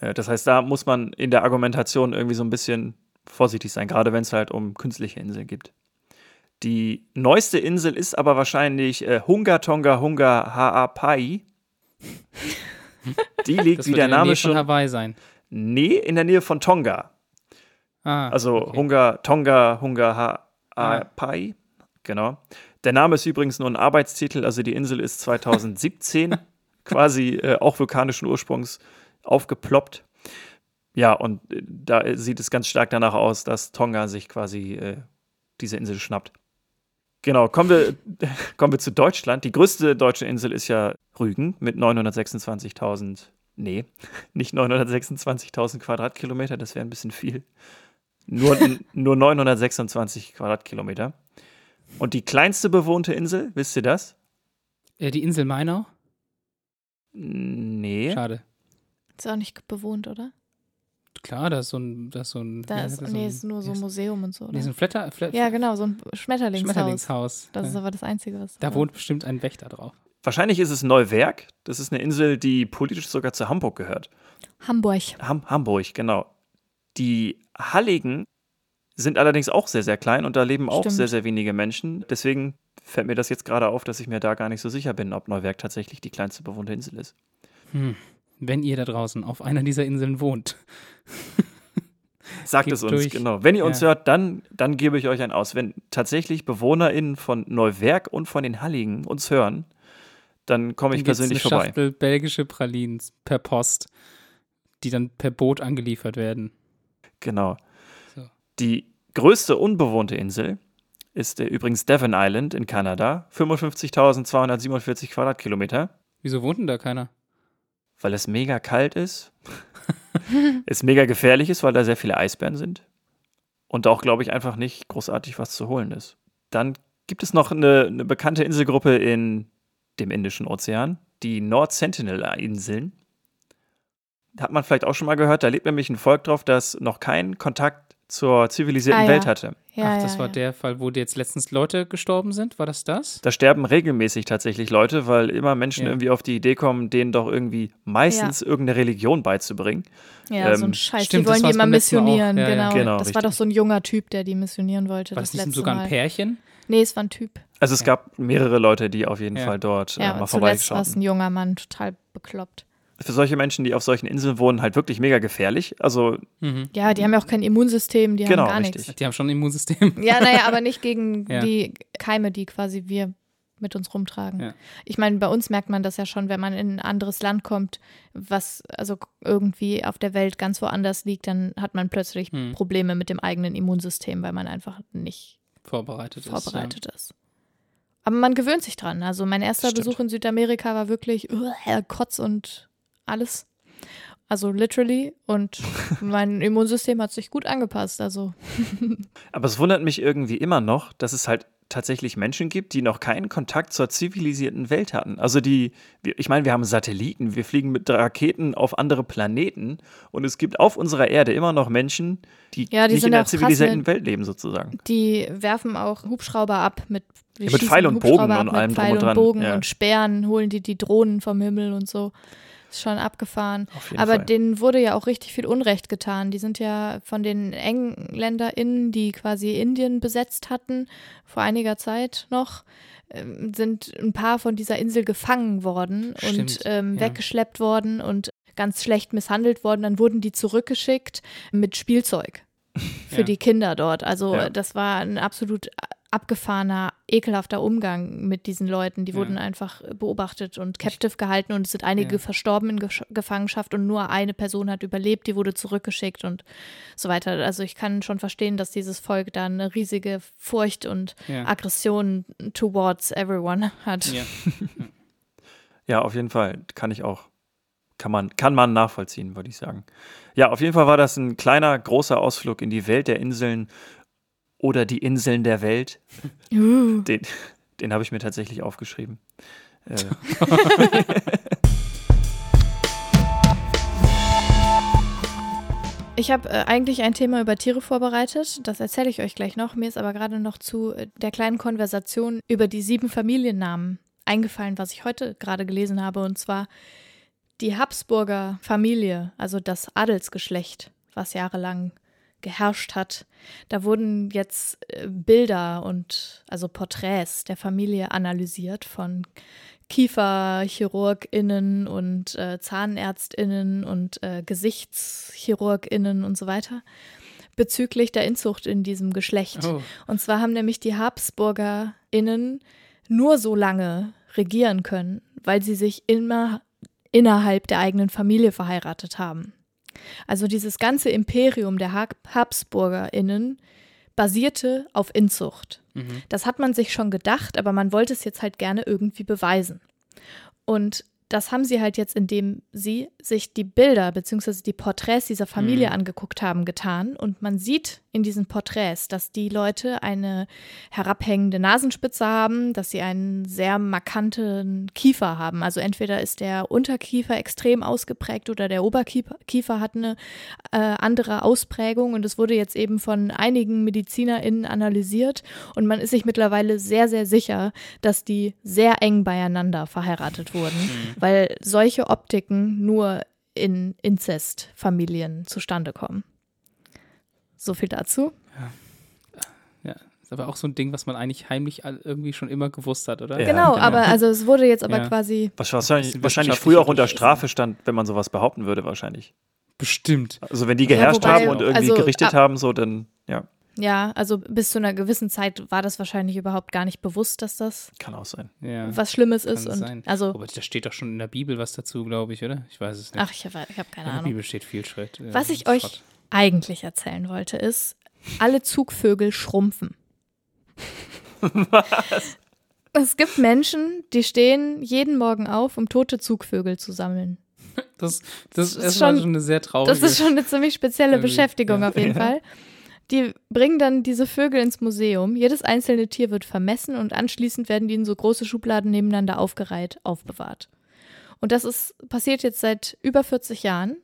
Äh, Das heißt, da muss man in der Argumentation irgendwie so ein bisschen vorsichtig sein, gerade wenn es halt um künstliche Inseln geht. Die neueste Insel ist aber wahrscheinlich äh, Hunga Tonga Hunga Ha'apai. Die liegt, Das wie der Name schon. Hawaii sein. Nee, in der Nähe von Tonga. Ah, Also okay. Hunga, Tonga, Hunga Ha'apai. Genau. Der Name ist übrigens nur ein Arbeitstitel, also die Insel ist 2017 quasi äh, auch vulkanischen Ursprungs aufgeploppt. Ja, und äh, da sieht es ganz stark danach aus, dass Tonga sich quasi äh, diese Insel schnappt. Genau, kommen wir, kommen wir zu Deutschland. Die größte deutsche Insel ist ja Rügen mit 926.000, nee, nicht 926.000 Quadratkilometer, das wäre ein bisschen viel. Nur, nur 926 Quadratkilometer. Und die kleinste bewohnte Insel, wisst ihr das? Äh, die Insel Mainau? Nee. Schade. Ist auch nicht bewohnt, oder? Klar, da ist so ein, da ist so ein, Da wie ist, nee, ein- ist nur so ein Museum und so, Nee, oder? so ein Flatter, Flat, Ja, genau, so ein Schmetterlingshaus. Schmetterlingshaus. Das ist Ja. aber das Einzige, was. Da wohnt bestimmt ein Wächter drauf. Wahrscheinlich ist es Neuwerk. Das ist eine Insel, die politisch sogar zu Hamburg gehört. Hamburg. Ham Hamburg, genau. Die Halligen sind allerdings auch sehr, sehr klein und da leben auch Stimmt. sehr, sehr wenige Menschen. Deswegen fällt mir das jetzt gerade auf, dass ich mir da gar nicht so sicher bin, ob Neuwerk tatsächlich die kleinste bewohnte Insel ist. Hm. Wenn ihr da draußen auf einer dieser Inseln wohnt. Sagt Gebt es uns, durch. genau. Wenn ihr uns Ja. hört, dann, dann gebe ich euch ein aus. Wenn tatsächlich BewohnerInnen von Neuwerk und von den Halligen uns hören, dann komme ich Dann persönlich eine vorbei. Schachtel belgische Pralinen per Post, die dann per Boot angeliefert werden. Genau. So. Die größte unbewohnte Insel ist äh, übrigens Devon Island in Kanada. 55.247 Quadratkilometer. Wieso wohnt denn da keiner? Weil es mega kalt ist. es mega gefährlich ist, weil da sehr viele Eisbären sind. Und auch, glaube ich, einfach nicht großartig was zu holen ist. Dann gibt es noch eine, eine bekannte Inselgruppe in dem Indischen Ozean, die North Sentinel-Inseln. Hat man vielleicht auch schon mal gehört, da lebt nämlich ein Volk drauf, das noch keinen Kontakt zur zivilisierten Ah, ja. Welt hatte. Ja, Ach, das ja, war ja. der Fall, wo jetzt letztens Leute gestorben sind. War das das? Da sterben regelmäßig tatsächlich Leute, weil immer Menschen Ja. irgendwie auf die Idee kommen, denen doch irgendwie meistens irgendeine Religion beizubringen. Ja, so Ähm, ein Scheiß. stimmt, die wollen die immer missionieren, Ja, ja. genau. Genau, das war richtig. doch so ein junger Typ, der die missionieren wollte. War das das nicht letzte sogar ein Mal. Pärchen? Nee, es war ein Typ. Also es Ja. gab mehrere Leute, die auf jeden Ja. Fall dort Ja, äh, mal war vorbeigeschaut es haben. ein junger Mann, total bekloppt. Für solche Menschen, die auf solchen Inseln wohnen, halt wirklich mega gefährlich. Also Mhm. Ja, die haben ja auch kein Immunsystem, die Genau, haben gar richtig. nichts. Die haben schon ein Immunsystem. Ja, naja, aber nicht gegen Ja. die Keime, die quasi wir mit uns rumtragen. Ja. Ich meine, bei uns merkt man das ja schon, wenn man in ein anderes Land kommt, was also irgendwie auf der Welt ganz woanders liegt, dann hat man plötzlich Hm. Probleme mit dem eigenen Immunsystem, weil man einfach nicht Vorbereitet, vorbereitet ist. Aber man gewöhnt sich dran. Also mein erster Stimmt. Besuch in Südamerika war wirklich uh, Kotz und alles. Also literally. Und mein Immunsystem hat sich gut angepasst. Also Aber es wundert mich irgendwie immer noch, dass es halt tatsächlich Menschen gibt, die noch keinen Kontakt zur zivilisierten Welt hatten. Also die, ich meine, wir haben Satelliten, wir fliegen mit Raketen auf andere Planeten und es gibt auf unserer Erde immer noch Menschen, die Ja, die nicht in der krass zivilisierten mit- Welt leben sozusagen. Die werfen auch Hubschrauber ab mit, Ja, mit Pfeil und Bogen Hubschrauber und ab allem drum und dran, und Bogen ja. und Sperren holen die die Drohnen vom Himmel und so. Ist schon abgefahren. Aber Fall. denen wurde ja auch richtig viel Unrecht getan. Die sind ja von den EngländerInnen, die quasi Indien besetzt hatten, vor einiger Zeit noch, ähm, sind ein paar von dieser Insel gefangen worden und Stimmt, ähm, ja. weggeschleppt worden und ganz schlecht misshandelt worden. Dann wurden die zurückgeschickt mit Spielzeug für Ja. die Kinder dort. Also Ja. das war ein absolut abgefahrener, ekelhafter Umgang mit diesen Leuten. Die Ja. wurden einfach beobachtet und captive gehalten und es sind einige Ja. verstorben in Gesch- Gefangenschaft und nur eine Person hat überlebt, die wurde zurückgeschickt und so weiter. Also ich kann schon verstehen, dass dieses Volk da eine riesige Furcht und Ja. Aggression towards everyone hat. Ja. Ja, auf jeden Fall. Kann ich auch. Kann man, kann man nachvollziehen, würde ich sagen. Ja, auf jeden Fall war das ein kleiner, großer Ausflug in die Welt der Inseln oder die Inseln der Welt. Uh. Den, den habe ich mir tatsächlich aufgeschrieben. Äh, Ich habe äh, eigentlich ein Thema über Tiere vorbereitet. Das erzähle ich euch gleich noch. Mir ist aber gerade noch zu äh, der kleinen Konversation über die sieben Familiennamen eingefallen, was ich heute gerade gelesen habe. Und zwar die Habsburger Familie, also das Adelsgeschlecht, was jahrelang geherrscht hat. Da wurden jetzt äh, Bilder und also Porträts der Familie analysiert von KieferchirurgInnen und äh, ZahnärztInnen und äh, GesichtschirurgInnen und so weiter bezüglich der Inzucht in diesem Geschlecht. Oh. Und zwar haben nämlich die HabsburgerInnen nur so lange regieren können, weil sie sich immer innerhalb der eigenen Familie verheiratet haben. Also dieses ganze Imperium der Hab- HabsburgerInnen basierte auf Inzucht. Mhm. Das hat man sich schon gedacht, aber man wollte es jetzt halt gerne irgendwie beweisen. Und das haben sie halt jetzt, indem sie sich die Bilder bzw. die Porträts dieser Familie Mhm. angeguckt haben, getan. Und man sieht in diesen Porträts, dass die Leute eine herabhängende Nasenspitze haben, dass sie einen sehr markanten Kiefer haben. Also entweder ist der Unterkiefer extrem ausgeprägt oder der Oberkiefer Kiefer hat eine äh, andere Ausprägung. Und es wurde jetzt eben von einigen MedizinerInnen analysiert. Und man ist sich mittlerweile sehr, sehr sicher, dass die sehr eng beieinander verheiratet wurden, weil solche Optiken nur in Inzestfamilien zustande kommen. So viel dazu. Ja. Ist aber auch so ein Ding, was man eigentlich heimlich irgendwie schon immer gewusst hat, oder? Ja, genau, genau. aber also es wurde jetzt aber Ja. quasi. was wahrscheinlich, wahrscheinlich früher auch unter. Strafe stand, wenn man sowas behaupten würde, wahrscheinlich. Bestimmt. Also wenn die Ja, geherrscht wobei, haben und irgendwie also, gerichtet ab- haben, so dann, ja, Ja, also bis zu einer gewissen Zeit war das wahrscheinlich überhaupt gar nicht bewusst, dass das kann auch sein. Ja. was Schlimmes kann ist. Und sein. also, Aber da steht doch schon in der Bibel was dazu, glaube ich, oder? Ich weiß es nicht. ach, ich habe ich hab keine in der Ahnung. Bibel steht viel Schritt. äh, Was ich Schrott. euch eigentlich erzählen wollte, ist, alle Zugvögel schrumpfen. Es gibt Menschen, die stehen jeden Morgen auf, um tote Zugvögel zu sammeln. Das, das, ist schon- schon eine sehr traurige. Das ist schon eine ziemlich spezielle Irgendwie, Beschäftigung ja. auf jeden Fall. Die bringen dann diese Vögel ins Museum. Jedes einzelne Tier wird vermessen und anschließend werden die in so große Schubladen nebeneinander aufgereiht, aufbewahrt. Und das ist passiert jetzt seit über 40 Jahren.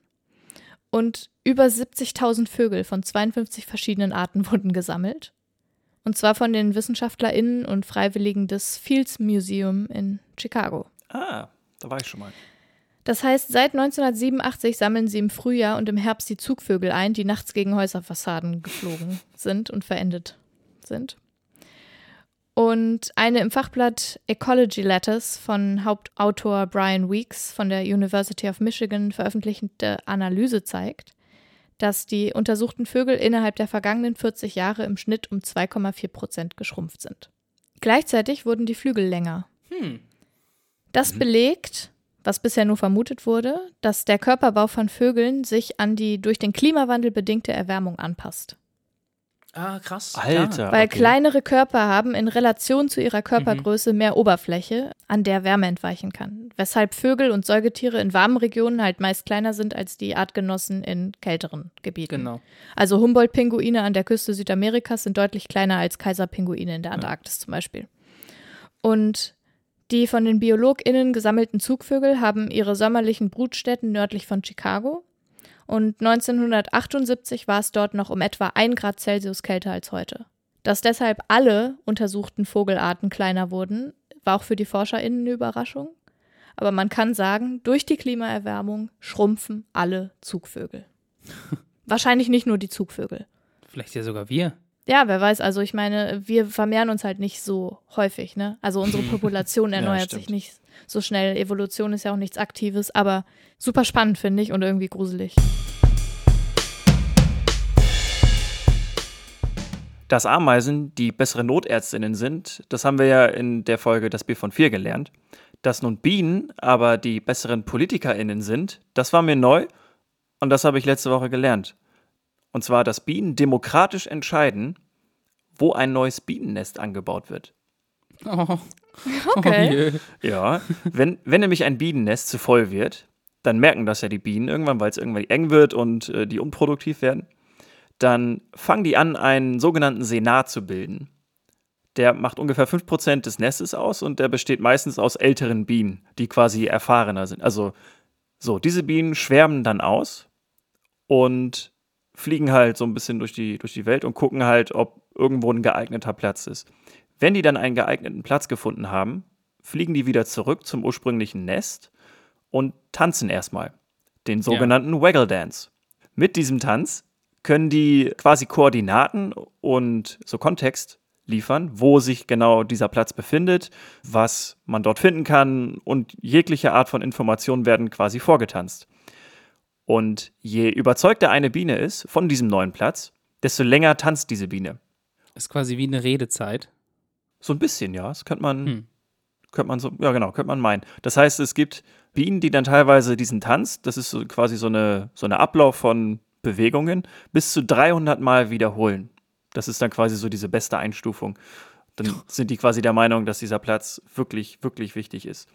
und über 70.000 Vögel von 52 verschiedenen Arten wurden gesammelt. Und zwar von den WissenschaftlerInnen und Freiwilligen des Fields Museum in Chicago. Ah, da war ich schon mal. Das heißt, seit 1987 sammeln sie im Frühjahr und im Herbst die Zugvögel ein, die nachts gegen Häuserfassaden geflogen sind und verendet sind. Und eine im Fachblatt Ecology Letters von Hauptautor Brian Weeks von der University of Michigan veröffentlichte Analyse zeigt, dass die untersuchten Vögel innerhalb der vergangenen 40 Jahre im Schnitt um 2,4 Prozent geschrumpft sind. Gleichzeitig wurden die Flügel länger. Hm. Das belegt, was bisher nur vermutet wurde, dass der Körperbau von Vögeln sich an die durch den Klimawandel bedingte Erwärmung anpasst. Ah, krass. Alter. Weil okay. kleinere Körper haben in Relation zu ihrer Körpergröße mehr Oberfläche, an der Wärme entweichen kann. Weshalb Vögel und Säugetiere in warmen Regionen halt meist kleiner sind als die Artgenossen in kälteren Gebieten. Genau. Also Humboldt-Pinguine an der Küste Südamerikas sind deutlich kleiner als Kaiserpinguine in der Antarktis zum Beispiel. Und die von den BiologInnen gesammelten Zugvögel haben ihre sommerlichen Brutstätten nördlich von Chicago. Und 1978 war es dort noch um etwa 1 Grad Celsius kälter als heute. Dass deshalb alle untersuchten Vogelarten kleiner wurden, war auch für die ForscherInnen eine Überraschung. Aber man kann sagen, durch die Klimaerwärmung schrumpfen alle Zugvögel. Wahrscheinlich nicht nur die Zugvögel. Vielleicht ja sogar wir. Ja, wer weiß, also ich meine, wir vermehren uns halt nicht so häufig, ne? Also unsere Population erneuert stimmt. sich nicht so schnell. Evolution ist ja auch nichts Aktives, aber super spannend, finde ich, und irgendwie gruselig. Dass Ameisen die bessere Notärztinnen sind, das haben wir ja in der Folge das B von 4 gelernt. Dass nun Bienen aber die besseren PolitikerInnen sind, das war mir neu und das habe ich letzte Woche gelernt. Und zwar, dass Bienen demokratisch entscheiden, wo ein neues Bienennest angebaut wird. Oh. Okay. Oh. Ja, wenn, wenn nämlich ein Bienennest zu voll wird, dann merken das ja die Bienen irgendwann, weil es irgendwie eng wird und äh, die unproduktiv werden. Dann fangen die an, einen sogenannten Senat zu bilden. Der macht ungefähr 5% des Nestes aus und der besteht meistens aus älteren Bienen, die quasi erfahrener sind. Also, so, diese Bienen schwärmen dann aus und fliegen halt so ein bisschen durch die, durch die Welt und gucken halt, ob irgendwo ein geeigneter Platz ist. Wenn die dann einen geeigneten Platz gefunden haben, fliegen die wieder zurück zum ursprünglichen Nest und tanzen erstmal. Den sogenannten Waggle Dance. Mit diesem Tanz können die quasi Koordinaten und so Kontext liefern, wo sich genau dieser Platz befindet, was man dort finden kann und jegliche Art von Informationen werden quasi vorgetanzt. Und je überzeugter eine Biene ist von diesem neuen Platz, desto länger tanzt diese Biene. Ist quasi wie eine Redezeit. So ein bisschen, ja. Das könnte man, Hm. könnte man so, ja genau, könnte man meinen. Das heißt, es gibt Bienen, die dann teilweise diesen Tanz, das ist so quasi so eine, so eine Ablauf von Bewegungen, bis zu 300 Mal wiederholen. Das ist dann quasi so diese beste Einstufung. Dann sind die quasi der Meinung, dass dieser Platz wirklich, wirklich wichtig ist.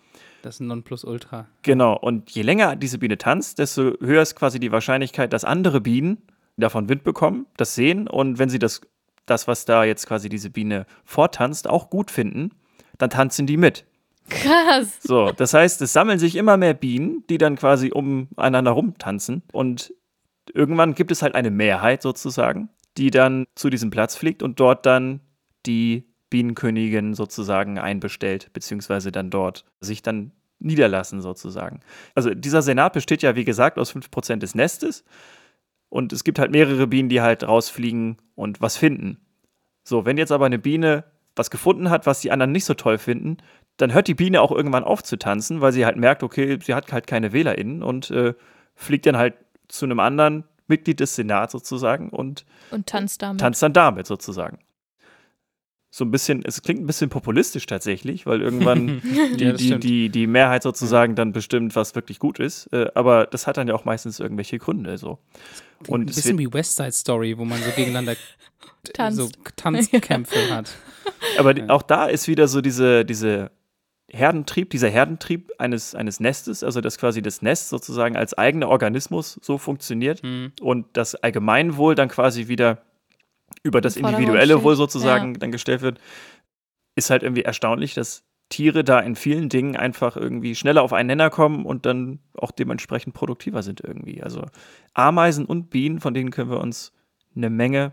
Das ist ein Nonplusultra. Genau. Und je länger diese Biene tanzt, desto höher ist quasi die Wahrscheinlichkeit, dass andere Bienen davon Wind bekommen, das sehen und wenn sie das, das, was da jetzt quasi diese Biene vortanzt, auch gut finden, dann tanzen die mit. Krass. So, das heißt, es sammeln sich immer mehr Bienen, die dann quasi umeinander rumtanzen und irgendwann gibt es halt eine Mehrheit sozusagen, die dann zu diesem Platz fliegt und dort dann die Bienenkönigin sozusagen einbestellt, beziehungsweise dann dort sich dann niederlassen sozusagen. Also dieser Senat besteht ja, wie gesagt, aus 5% des Nestes und es gibt halt mehrere Bienen, die halt rausfliegen und was finden. So, wenn jetzt aber eine Biene was gefunden hat, was die anderen nicht so toll finden, dann hört die Biene auch irgendwann auf zu tanzen, weil sie halt merkt, okay, sie hat halt keine WählerInnen und äh, fliegt dann halt zu einem anderen Mitglied des Senats sozusagen und Und tanzt damit. tanzt dann damit sozusagen. So ein bisschen, es klingt ein bisschen populistisch tatsächlich, weil irgendwann die, Ja, die, die, die Mehrheit sozusagen dann bestimmt, was wirklich gut ist. Äh, aber das hat dann ja auch meistens irgendwelche Gründe. So. Und ein bisschen wie West Side Story, wo man so gegeneinander Tanzt. so Tanzkämpfe hat. aber die, auch da ist wieder so diese, diese Herdentrieb, dieser Herdentrieb eines, eines Nestes, also dass quasi das Nest sozusagen als eigener Organismus so funktioniert Hm. und das Allgemeinwohl dann quasi wieder über das individuelle. Wohl sozusagen dann gestellt wird, ist halt irgendwie erstaunlich, dass Tiere da in vielen Dingen einfach irgendwie schneller auf einen Nenner kommen und dann auch dementsprechend produktiver sind irgendwie. Also Ameisen und Bienen, von denen können wir uns eine Menge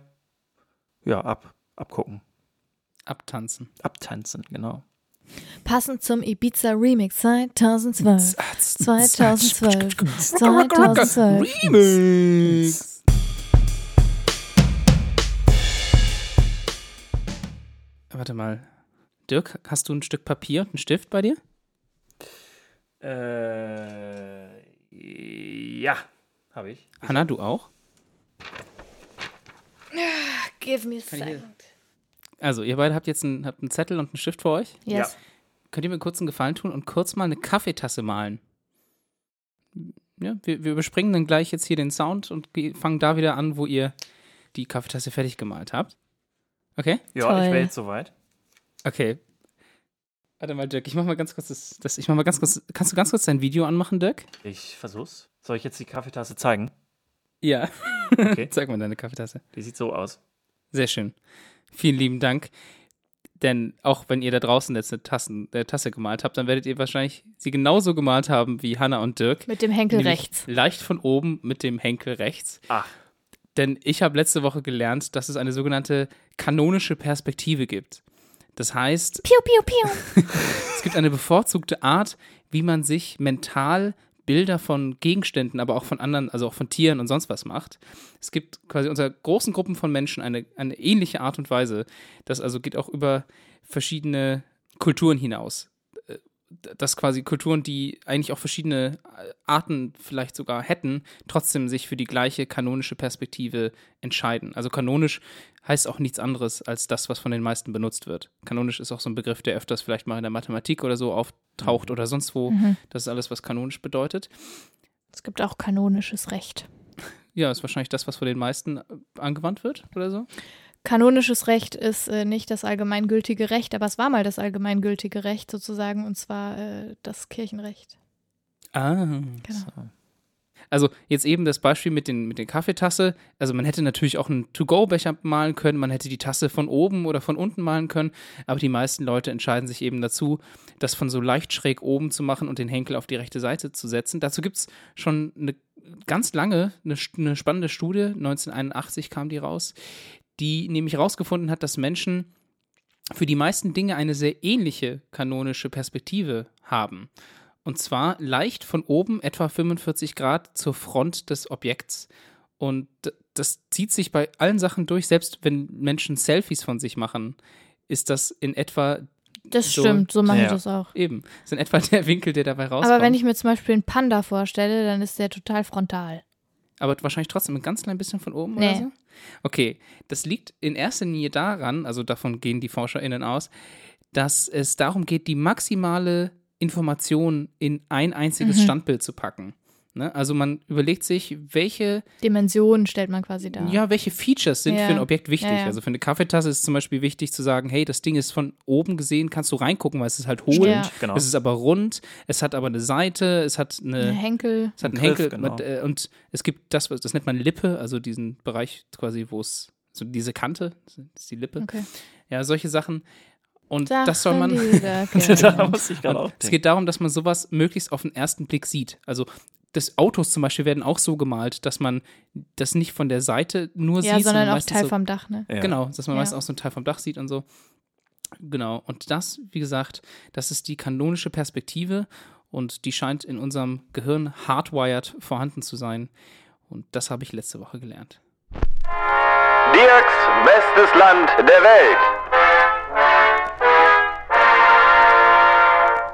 ja, ab, abgucken. Abtanzen. Abtanzen, genau. Passend zum Ibiza Remix 2012. 2012. 2012. Remix. Warte mal. Dirk, hast du ein Stück Papier und einen Stift bei dir? Äh, ja, habe ich. Hanna, du auch? Give me a second. Also, ihr beide habt jetzt einen, habt einen Zettel und einen Stift für euch. Yes. Könnt ihr mir kurz einen Gefallen tun und kurz mal eine Kaffeetasse malen? Ja, wir, wir überspringen dann gleich jetzt hier den Sound und ge- fangen da wieder an, wo ihr die Kaffeetasse fertig gemalt habt. Okay? Ja, Toll. ich wäre jetzt soweit. Okay. Warte mal, Dirk, ich mach mal ganz kurz das, das. Ich mach mal ganz kurz. Kannst du ganz kurz dein Video anmachen, Dirk? Ich versuch's. Soll ich jetzt die Kaffeetasse zeigen? Ja. Okay. Zeig mal deine Kaffeetasse. Die sieht so aus. Sehr schön. Vielen lieben Dank. Denn auch wenn ihr da draußen jetzt eine Tassen, äh, Tasse gemalt habt, dann werdet ihr wahrscheinlich sie genauso gemalt haben wie Hanna und Dirk. Mit dem Henkel rechts. Leicht von oben mit dem Henkel rechts. Ach, Denn ich habe letzte Woche gelernt, dass es eine sogenannte kanonische Perspektive gibt. Das heißt, Piu, piu, piu. es gibt eine bevorzugte Art, wie man sich mental Bilder von Gegenständen, aber auch von anderen, also auch von Tieren und sonst was macht. Es gibt quasi unter großen Gruppen von Menschen eine, eine ähnliche Art und Weise. Das also geht auch über verschiedene Kulturen hinaus. Dass quasi Kulturen, die eigentlich auch verschiedene äh, Arten vielleicht sogar hätten, trotzdem sich für die gleiche kanonische Perspektive entscheiden. Also kanonisch heißt auch nichts anderes als das, was von den meisten benutzt wird. Kanonisch ist auch so ein Begriff, der öfters vielleicht mal in der Mathematik oder so auftaucht oder sonst wo. Das ist alles, was kanonisch bedeutet. Es gibt auch kanonisches Recht. Ja, ist wahrscheinlich das, was von den meisten äh, angewandt wird oder so. Kanonisches Recht ist äh, nicht das allgemeingültige Recht, aber es war mal das allgemeingültige Recht sozusagen, und zwar äh, das Kirchenrecht. Ah. Genau. Also jetzt eben das Beispiel mit den, mit den Kaffeetasse. Also man hätte natürlich auch einen To-Go-Becher malen können, man hätte die Tasse von oben oder von unten malen können, aber die meisten Leute entscheiden sich eben dazu, das von so leicht schräg oben zu machen und den Henkel auf die rechte Seite zu setzen. Dazu gibt es schon eine ganz lange, eine, eine spannende Studie, 1981 kam die raus, die nämlich herausgefunden hat, dass Menschen für die meisten Dinge eine sehr ähnliche kanonische Perspektive haben. Und zwar leicht von oben etwa 45 Grad zur Front des Objekts. Und das zieht sich bei allen Sachen durch, selbst wenn Menschen Selfies von sich machen, ist das in etwa Das So- stimmt, so mache ich Ja. das auch. eben, ist in etwa der Winkel, der dabei rauskommt. Aber wenn ich mir zum Beispiel einen Panda vorstelle, dann ist der total frontal. Aber wahrscheinlich trotzdem ein ganz klein bisschen von oben Nee. oder so? Okay, das liegt in erster Linie daran, also davon gehen die ForscherInnen aus, dass es darum geht, die maximale Information in ein einziges Mhm. Standbild zu packen. Ne? Also man überlegt sich, welche, Dimensionen stellt man quasi dar. ja, welche Features sind Ja. für ein Objekt wichtig. Ja, ja. Also für eine Kaffeetasse ist zum Beispiel wichtig zu sagen, hey, das Ding ist von oben gesehen, kannst du reingucken, weil es ist halt hohl, genau. es ist aber rund, es hat aber eine Seite, es hat eine, Eine Henkel. es hat einen Ein Griff, Henkel genau. mit, äh, und es gibt das, was- das nennt man Lippe, also diesen Bereich quasi, wo es, so diese Kante, das ist die Lippe. Okay. Ja, solche Sachen. Und das soll Sachen, man. da muss ich gerade auch Und es geht darum, dass man sowas möglichst auf den ersten Blick sieht. Also das Autos zum Beispiel werden auch so gemalt, dass man das nicht von der Seite nur ja, sieht, sondern auch Teil so, vom Dach, ne? Ja. Genau, dass man Ja. meistens auch so einen Teil vom Dach sieht und so. Genau. Und das, wie gesagt, das ist die kanonische Perspektive und die scheint in unserem Gehirn hardwired vorhanden zu sein. Und das habe ich letzte Woche gelernt. Dirks bestes Land der Welt.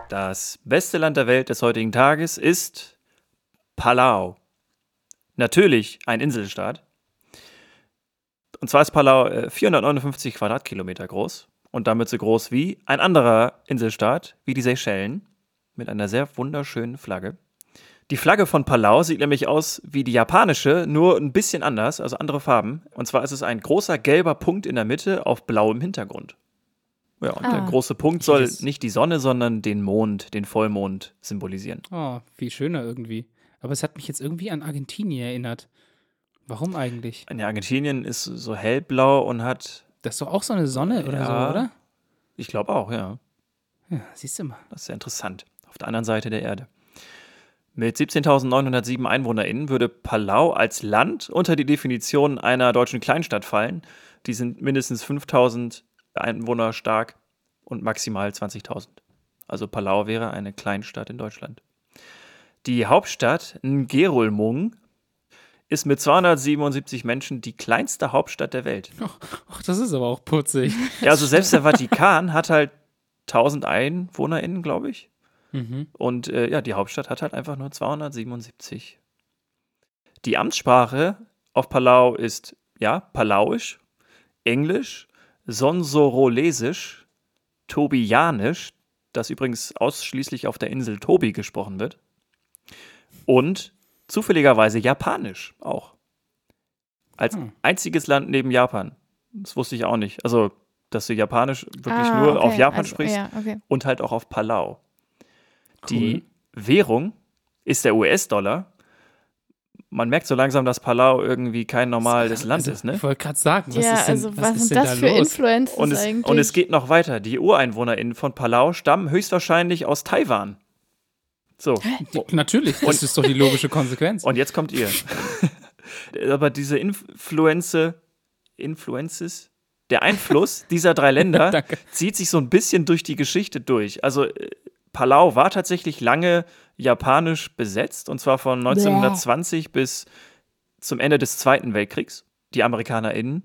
Das beste Land der Welt des heutigen Tages ist Palau. Natürlich ein Inselstaat. Und zwar ist Palau äh, 459 Quadratkilometer groß und damit so groß wie ein anderer Inselstaat, wie die Seychellen, mit einer sehr wunderschönen Flagge. Die Flagge von Palau sieht nämlich aus wie die japanische, nur ein bisschen anders, also andere Farben. Und zwar ist es ein großer gelber Punkt in der Mitte auf blauem Hintergrund. Ja, und der Ah. große Punkt soll nicht die Sonne, sondern den Mond, den Vollmond symbolisieren. Oh, viel schöner irgendwie. Aber es hat mich jetzt irgendwie an Argentinien erinnert. Warum eigentlich? In Argentinien ist so hellblau und hat, Das ist doch auch so eine Sonne oder Ja. so, oder? ich glaube auch, ja. Ja, siehst du mal. Das ist sehr interessant. Auf der anderen Seite der Erde. Mit 17.907 EinwohnerInnen würde Palau als Land unter die Definition einer deutschen Kleinstadt fallen. Die sind mindestens 5.000 Einwohner stark und maximal 20.000. Also Palau wäre eine Kleinstadt in Deutschland. Die Hauptstadt Ngerulmung ist mit 277 Menschen die kleinste Hauptstadt der Welt. Ach, das ist aber auch putzig. Ja, also selbst der Vatikan hat halt 1000 EinwohnerInnen, glaube ich. Mhm. Und äh, ja, die Hauptstadt hat halt einfach nur 277. Die Amtssprache auf Palau ist, ja, Palauisch, Englisch, Sonsorolesisch, Tobianisch, das übrigens ausschließlich auf der Insel Tobi gesprochen wird, und zufälligerweise Japanisch auch. Als Hm. einziges Land neben Japan. Das wusste ich auch nicht. Also, dass du Japanisch wirklich Ah, nur okay, auf Japan also, sprichst Ja, okay. und halt auch auf Palau. Die Cool. Währung ist der US-Dollar. Man merkt so langsam, dass Palau irgendwie kein normales Land also, ist, ne? Ich wollte gerade sagen, was ja, ist denn, also was was, ist sind denn das da für los? Influences Und es, eigentlich? und es geht noch weiter. Die UreinwohnerInnen von Palau stammen höchstwahrscheinlich aus Taiwan. So. Die, natürlich, das ist doch die logische Konsequenz. Und jetzt kommt ihr. Aber diese Influenze, Influences, der Einfluss dieser drei Länder zieht sich so ein bisschen durch die Geschichte durch. Also äh, Palau war tatsächlich lange japanisch besetzt und zwar von 1920 bis zum Ende des Zweiten Weltkriegs. Die AmerikanerInnen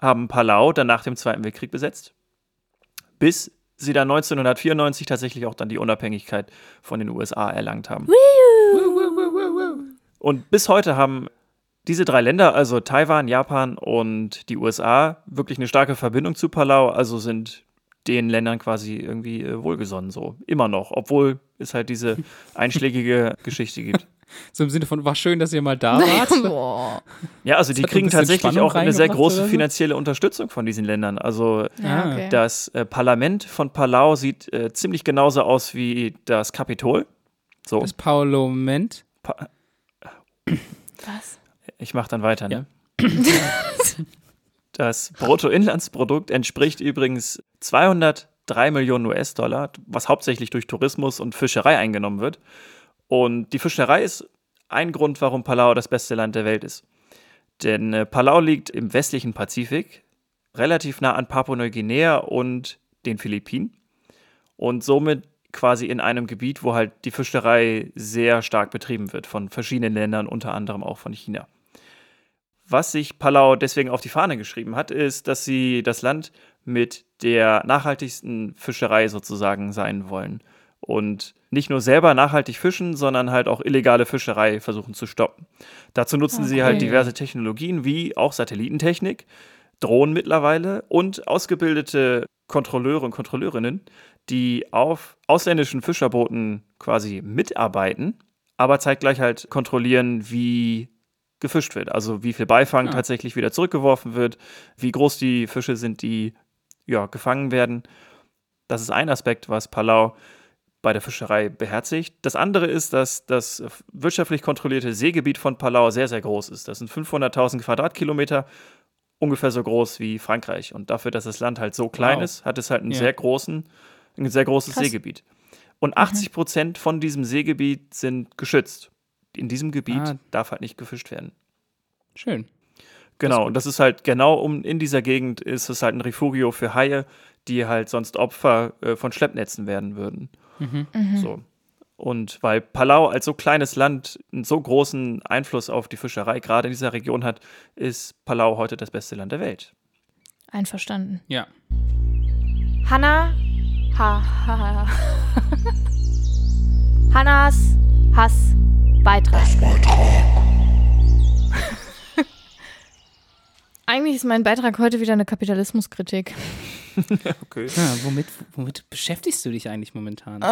haben Palau dann nach dem Zweiten Weltkrieg besetzt, bis sie dann 1994 tatsächlich auch dann die Unabhängigkeit von den USA erlangt haben. Und bis heute haben diese drei Länder, also Taiwan, Japan und die USA, wirklich eine starke Verbindung zu Palau, also sind den Ländern quasi irgendwie äh, wohlgesonnen, so immer noch, obwohl es halt diese einschlägige Geschichte gibt. So im Sinne von, war schön, dass ihr mal da wart. Ja, also die kriegen tatsächlich Spannung auch eine sehr große finanzielle Unterstützung von diesen Ländern. Also Ja, Ah, okay. das äh, Parlament von Palau sieht äh, ziemlich genauso aus wie das Kapitol. So, Das Parlament. pa Was? ich mache dann weiter, ne? Das Bruttoinlandsprodukt entspricht übrigens 203 Millionen US-Dollar, was hauptsächlich durch Tourismus und Fischerei eingenommen wird. Und die Fischerei ist ein Grund, warum Palau das beste Land der Welt ist. Denn äh, Palau liegt im westlichen Pazifik, relativ nah an Papua-Neuguinea und den Philippinen und somit quasi in einem Gebiet, wo halt die Fischerei sehr stark betrieben wird von verschiedenen Ländern, unter anderem auch von China. Was sich Palau deswegen auf die Fahne geschrieben hat, ist, dass sie das Land mit der nachhaltigsten Fischerei sozusagen sein wollen. Und nicht nur selber nachhaltig fischen, sondern halt auch illegale Fischerei versuchen zu stoppen. Dazu nutzen sie halt Okay. diverse Technologien wie auch Satellitentechnik, Drohnen mittlerweile und ausgebildete Kontrolleure und Kontrolleurinnen, die auf ausländischen Fischerbooten quasi mitarbeiten, aber zeitgleich halt kontrollieren, wie gefischt wird. Also wie viel Beifang Ah. tatsächlich wieder zurückgeworfen wird, wie groß die Fische sind, die ja, gefangen werden. Das ist ein Aspekt, was Palau bei der Fischerei beherzigt. Das andere ist, dass das wirtschaftlich kontrollierte Seegebiet von Palau sehr, sehr groß ist. Das sind 500.000 Quadratkilometer, ungefähr so groß wie Frankreich. Und dafür, dass das Land halt so klein Wow. ist, hat es halt einen Ja. sehr großen, ein sehr großes Krass. Seegebiet. Und 80 Prozent von diesem Seegebiet sind geschützt. In diesem Gebiet Ah. darf halt nicht gefischt werden. Schön. Genau, und das ist halt genau um in dieser Gegend ist es halt ein Refugio für Haie, die halt sonst Opfer äh, von Schleppnetzen werden würden. Mhm. So. Und weil Palau als so kleines Land einen so großen Einfluss auf die Fischerei gerade in dieser Region hat, ist Palau heute das beste Land der Welt. Einverstanden. Ja. Hanna. Ha, ha, ha. Hannas Hass Beitrag. Eigentlich ist mein Beitrag heute wieder eine Kapitalismuskritik. Okay. ja womit, womit beschäftigst du dich eigentlich momentan?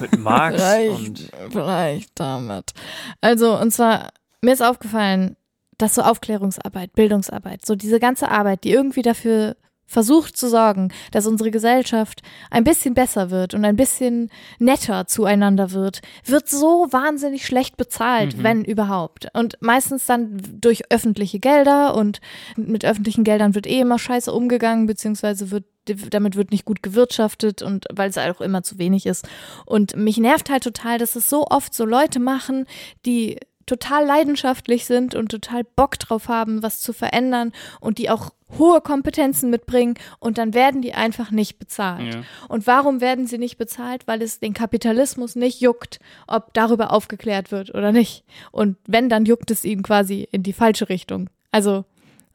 Mit Marx und vielleicht damit. Also, und zwar, mir ist aufgefallen, dass so Aufklärungsarbeit, Bildungsarbeit, so diese ganze Arbeit, die irgendwie dafür versucht zu sorgen, dass unsere Gesellschaft ein bisschen besser wird und ein bisschen netter zueinander wird, wird so wahnsinnig schlecht bezahlt, Mhm. wenn überhaupt. Und meistens dann durch öffentliche Gelder und mit öffentlichen Geldern wird eh immer scheiße umgegangen, beziehungsweise wird damit wird nicht gut gewirtschaftet und weil es auch immer zu wenig ist. Und mich nervt halt total, dass es so oft so Leute machen, die total leidenschaftlich sind und total Bock drauf haben, was zu verändern und die auch hohe Kompetenzen mitbringen und dann werden die einfach nicht bezahlt. Ja. Und warum werden sie nicht bezahlt? Weil es den Kapitalismus nicht juckt, ob darüber aufgeklärt wird oder nicht. Und wenn, dann juckt es ihn quasi in die falsche Richtung. Also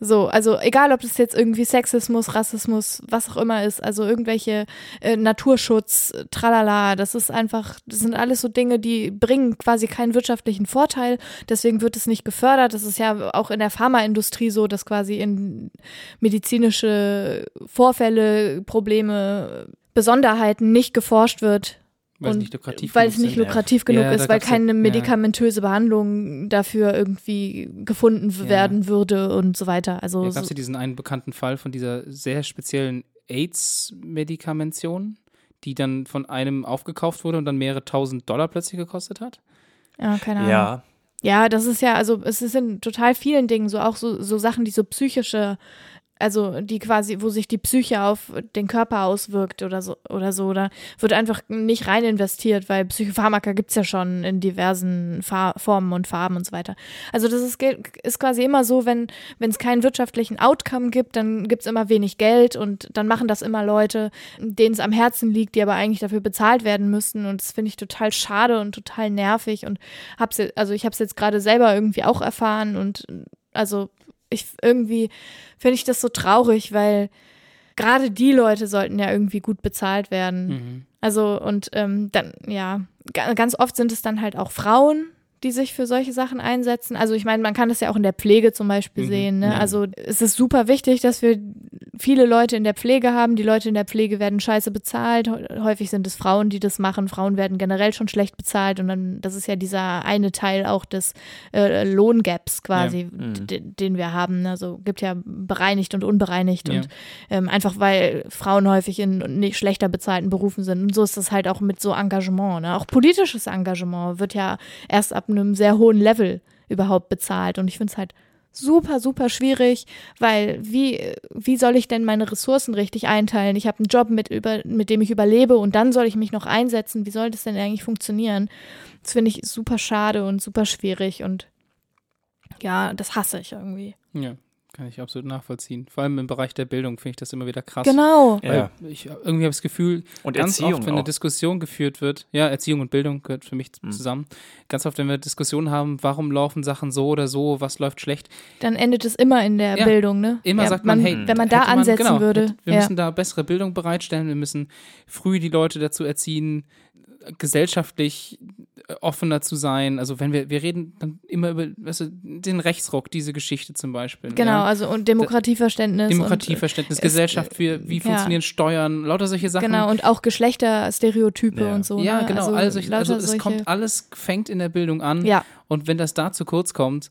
so, also egal, ob das jetzt irgendwie Sexismus, Rassismus, was auch immer ist, also irgendwelche äh, Naturschutz, tralala, das ist einfach, das sind alles so Dinge, die bringen quasi keinen wirtschaftlichen Vorteil, deswegen wird es nicht gefördert. Das ist ja auch in der Pharmaindustrie so, dass quasi in medizinische Vorfälle, Probleme, Besonderheiten nicht geforscht wird, Weil es nicht lukrativ weil genug es nicht lukrativ genug Ja, ist, weil keine ja. medikamentöse Behandlung dafür irgendwie gefunden Ja. werden würde und so weiter. Also Ja, gab es ja diesen einen bekannten Fall von dieser sehr speziellen AIDS-Medikamention, die dann von einem aufgekauft wurde und dann mehrere tausend Dollar plötzlich gekostet hat. ja, keine Ahnung. Ja, Ja, das ist ja, also es ist in total vielen Dingen so, auch so, so Sachen, die so psychische, also die quasi, wo sich die Psyche auf den Körper auswirkt oder so oder so, oder wird einfach nicht rein investiert, weil Psychopharmaka gibt's ja schon in diversen Fa Formen und Farben und so weiter. Also das ist, ist quasi immer so, wenn es keinen wirtschaftlichen Outcome gibt, dann gibt's immer wenig Geld und dann machen das immer Leute, denen es am Herzen liegt, die aber eigentlich dafür bezahlt werden müssen und das finde ich total schade und total nervig und hab's also ich habe es jetzt gerade selber irgendwie auch erfahren und also ich irgendwie finde ich das so traurig, weil gerade die Leute sollten ja irgendwie gut bezahlt werden. Mhm. Also und ähm, dann, ja, ga- ganz oft sind es dann halt auch Frauen, die sich für solche Sachen einsetzen. Also ich meine, man kann das ja auch in der Pflege zum Beispiel Mhm, sehen. Ne? ja. Also es ist super wichtig, dass wir viele Leute in der Pflege haben. Die Leute in der Pflege werden scheiße bezahlt. Hä- Häufig sind es Frauen, die das machen. Frauen werden generell schon schlecht bezahlt. Und dann, das ist ja dieser eine Teil auch des äh, Lohngaps quasi, Mhm. d- den wir haben. Also gibt ja bereinigt und unbereinigt. Ja. Und ähm, einfach weil Frauen häufig in nicht schlechter bezahlten Berufen sind. Und so ist das halt auch mit so Engagement. Ne? Auch politisches Engagement wird ja erst ab einem sehr hohen Level überhaupt bezahlt. Und ich finde es halt super, super schwierig, weil wie, wie soll ich denn meine Ressourcen richtig einteilen? Ich habe einen Job, mit, über, mit dem ich überlebe und dann soll ich mich noch einsetzen. Wie soll das denn eigentlich funktionieren? Das finde ich super schade und super schwierig und ja, das hasse ich irgendwie. Ja, kann ich absolut nachvollziehen. Vor allem im Bereich der Bildung finde ich das immer wieder krass. Genau. Weil Ja. ich irgendwie habe das Gefühl, Und ganz Erziehung oft, wenn eine auch. Diskussion geführt wird, ja, Erziehung und Bildung gehört für mich Mhm. zusammen. Ganz oft, wenn wir Diskussionen haben, warum laufen Sachen so oder so, was läuft schlecht, Dann endet es immer in der Ja, Bildung, ne? immer ja, sagt man, hey, wenn man da man- ansetzen genau, würde. hätte- Wir ja. müssen da bessere Bildung bereitstellen, wir müssen früh die Leute dazu erziehen, gesellschaftlich offener zu sein. Also wenn wir, wir reden dann immer über weißt du, den Rechtsruck, diese Geschichte zum Beispiel. Genau, ja? also und Demokratieverständnis. Demokratieverständnis, es- Gesellschaft, wie, wie ja. funktionieren Steuern, lauter solche Und, Sachen. genau, und auch Geschlechterstereotype Ja. und so. Ja, ne? genau. Also, Also, ich, also lauter es solche- kommt alles, fängt in der Bildung an. Ja, Und wenn das da zu kurz kommt,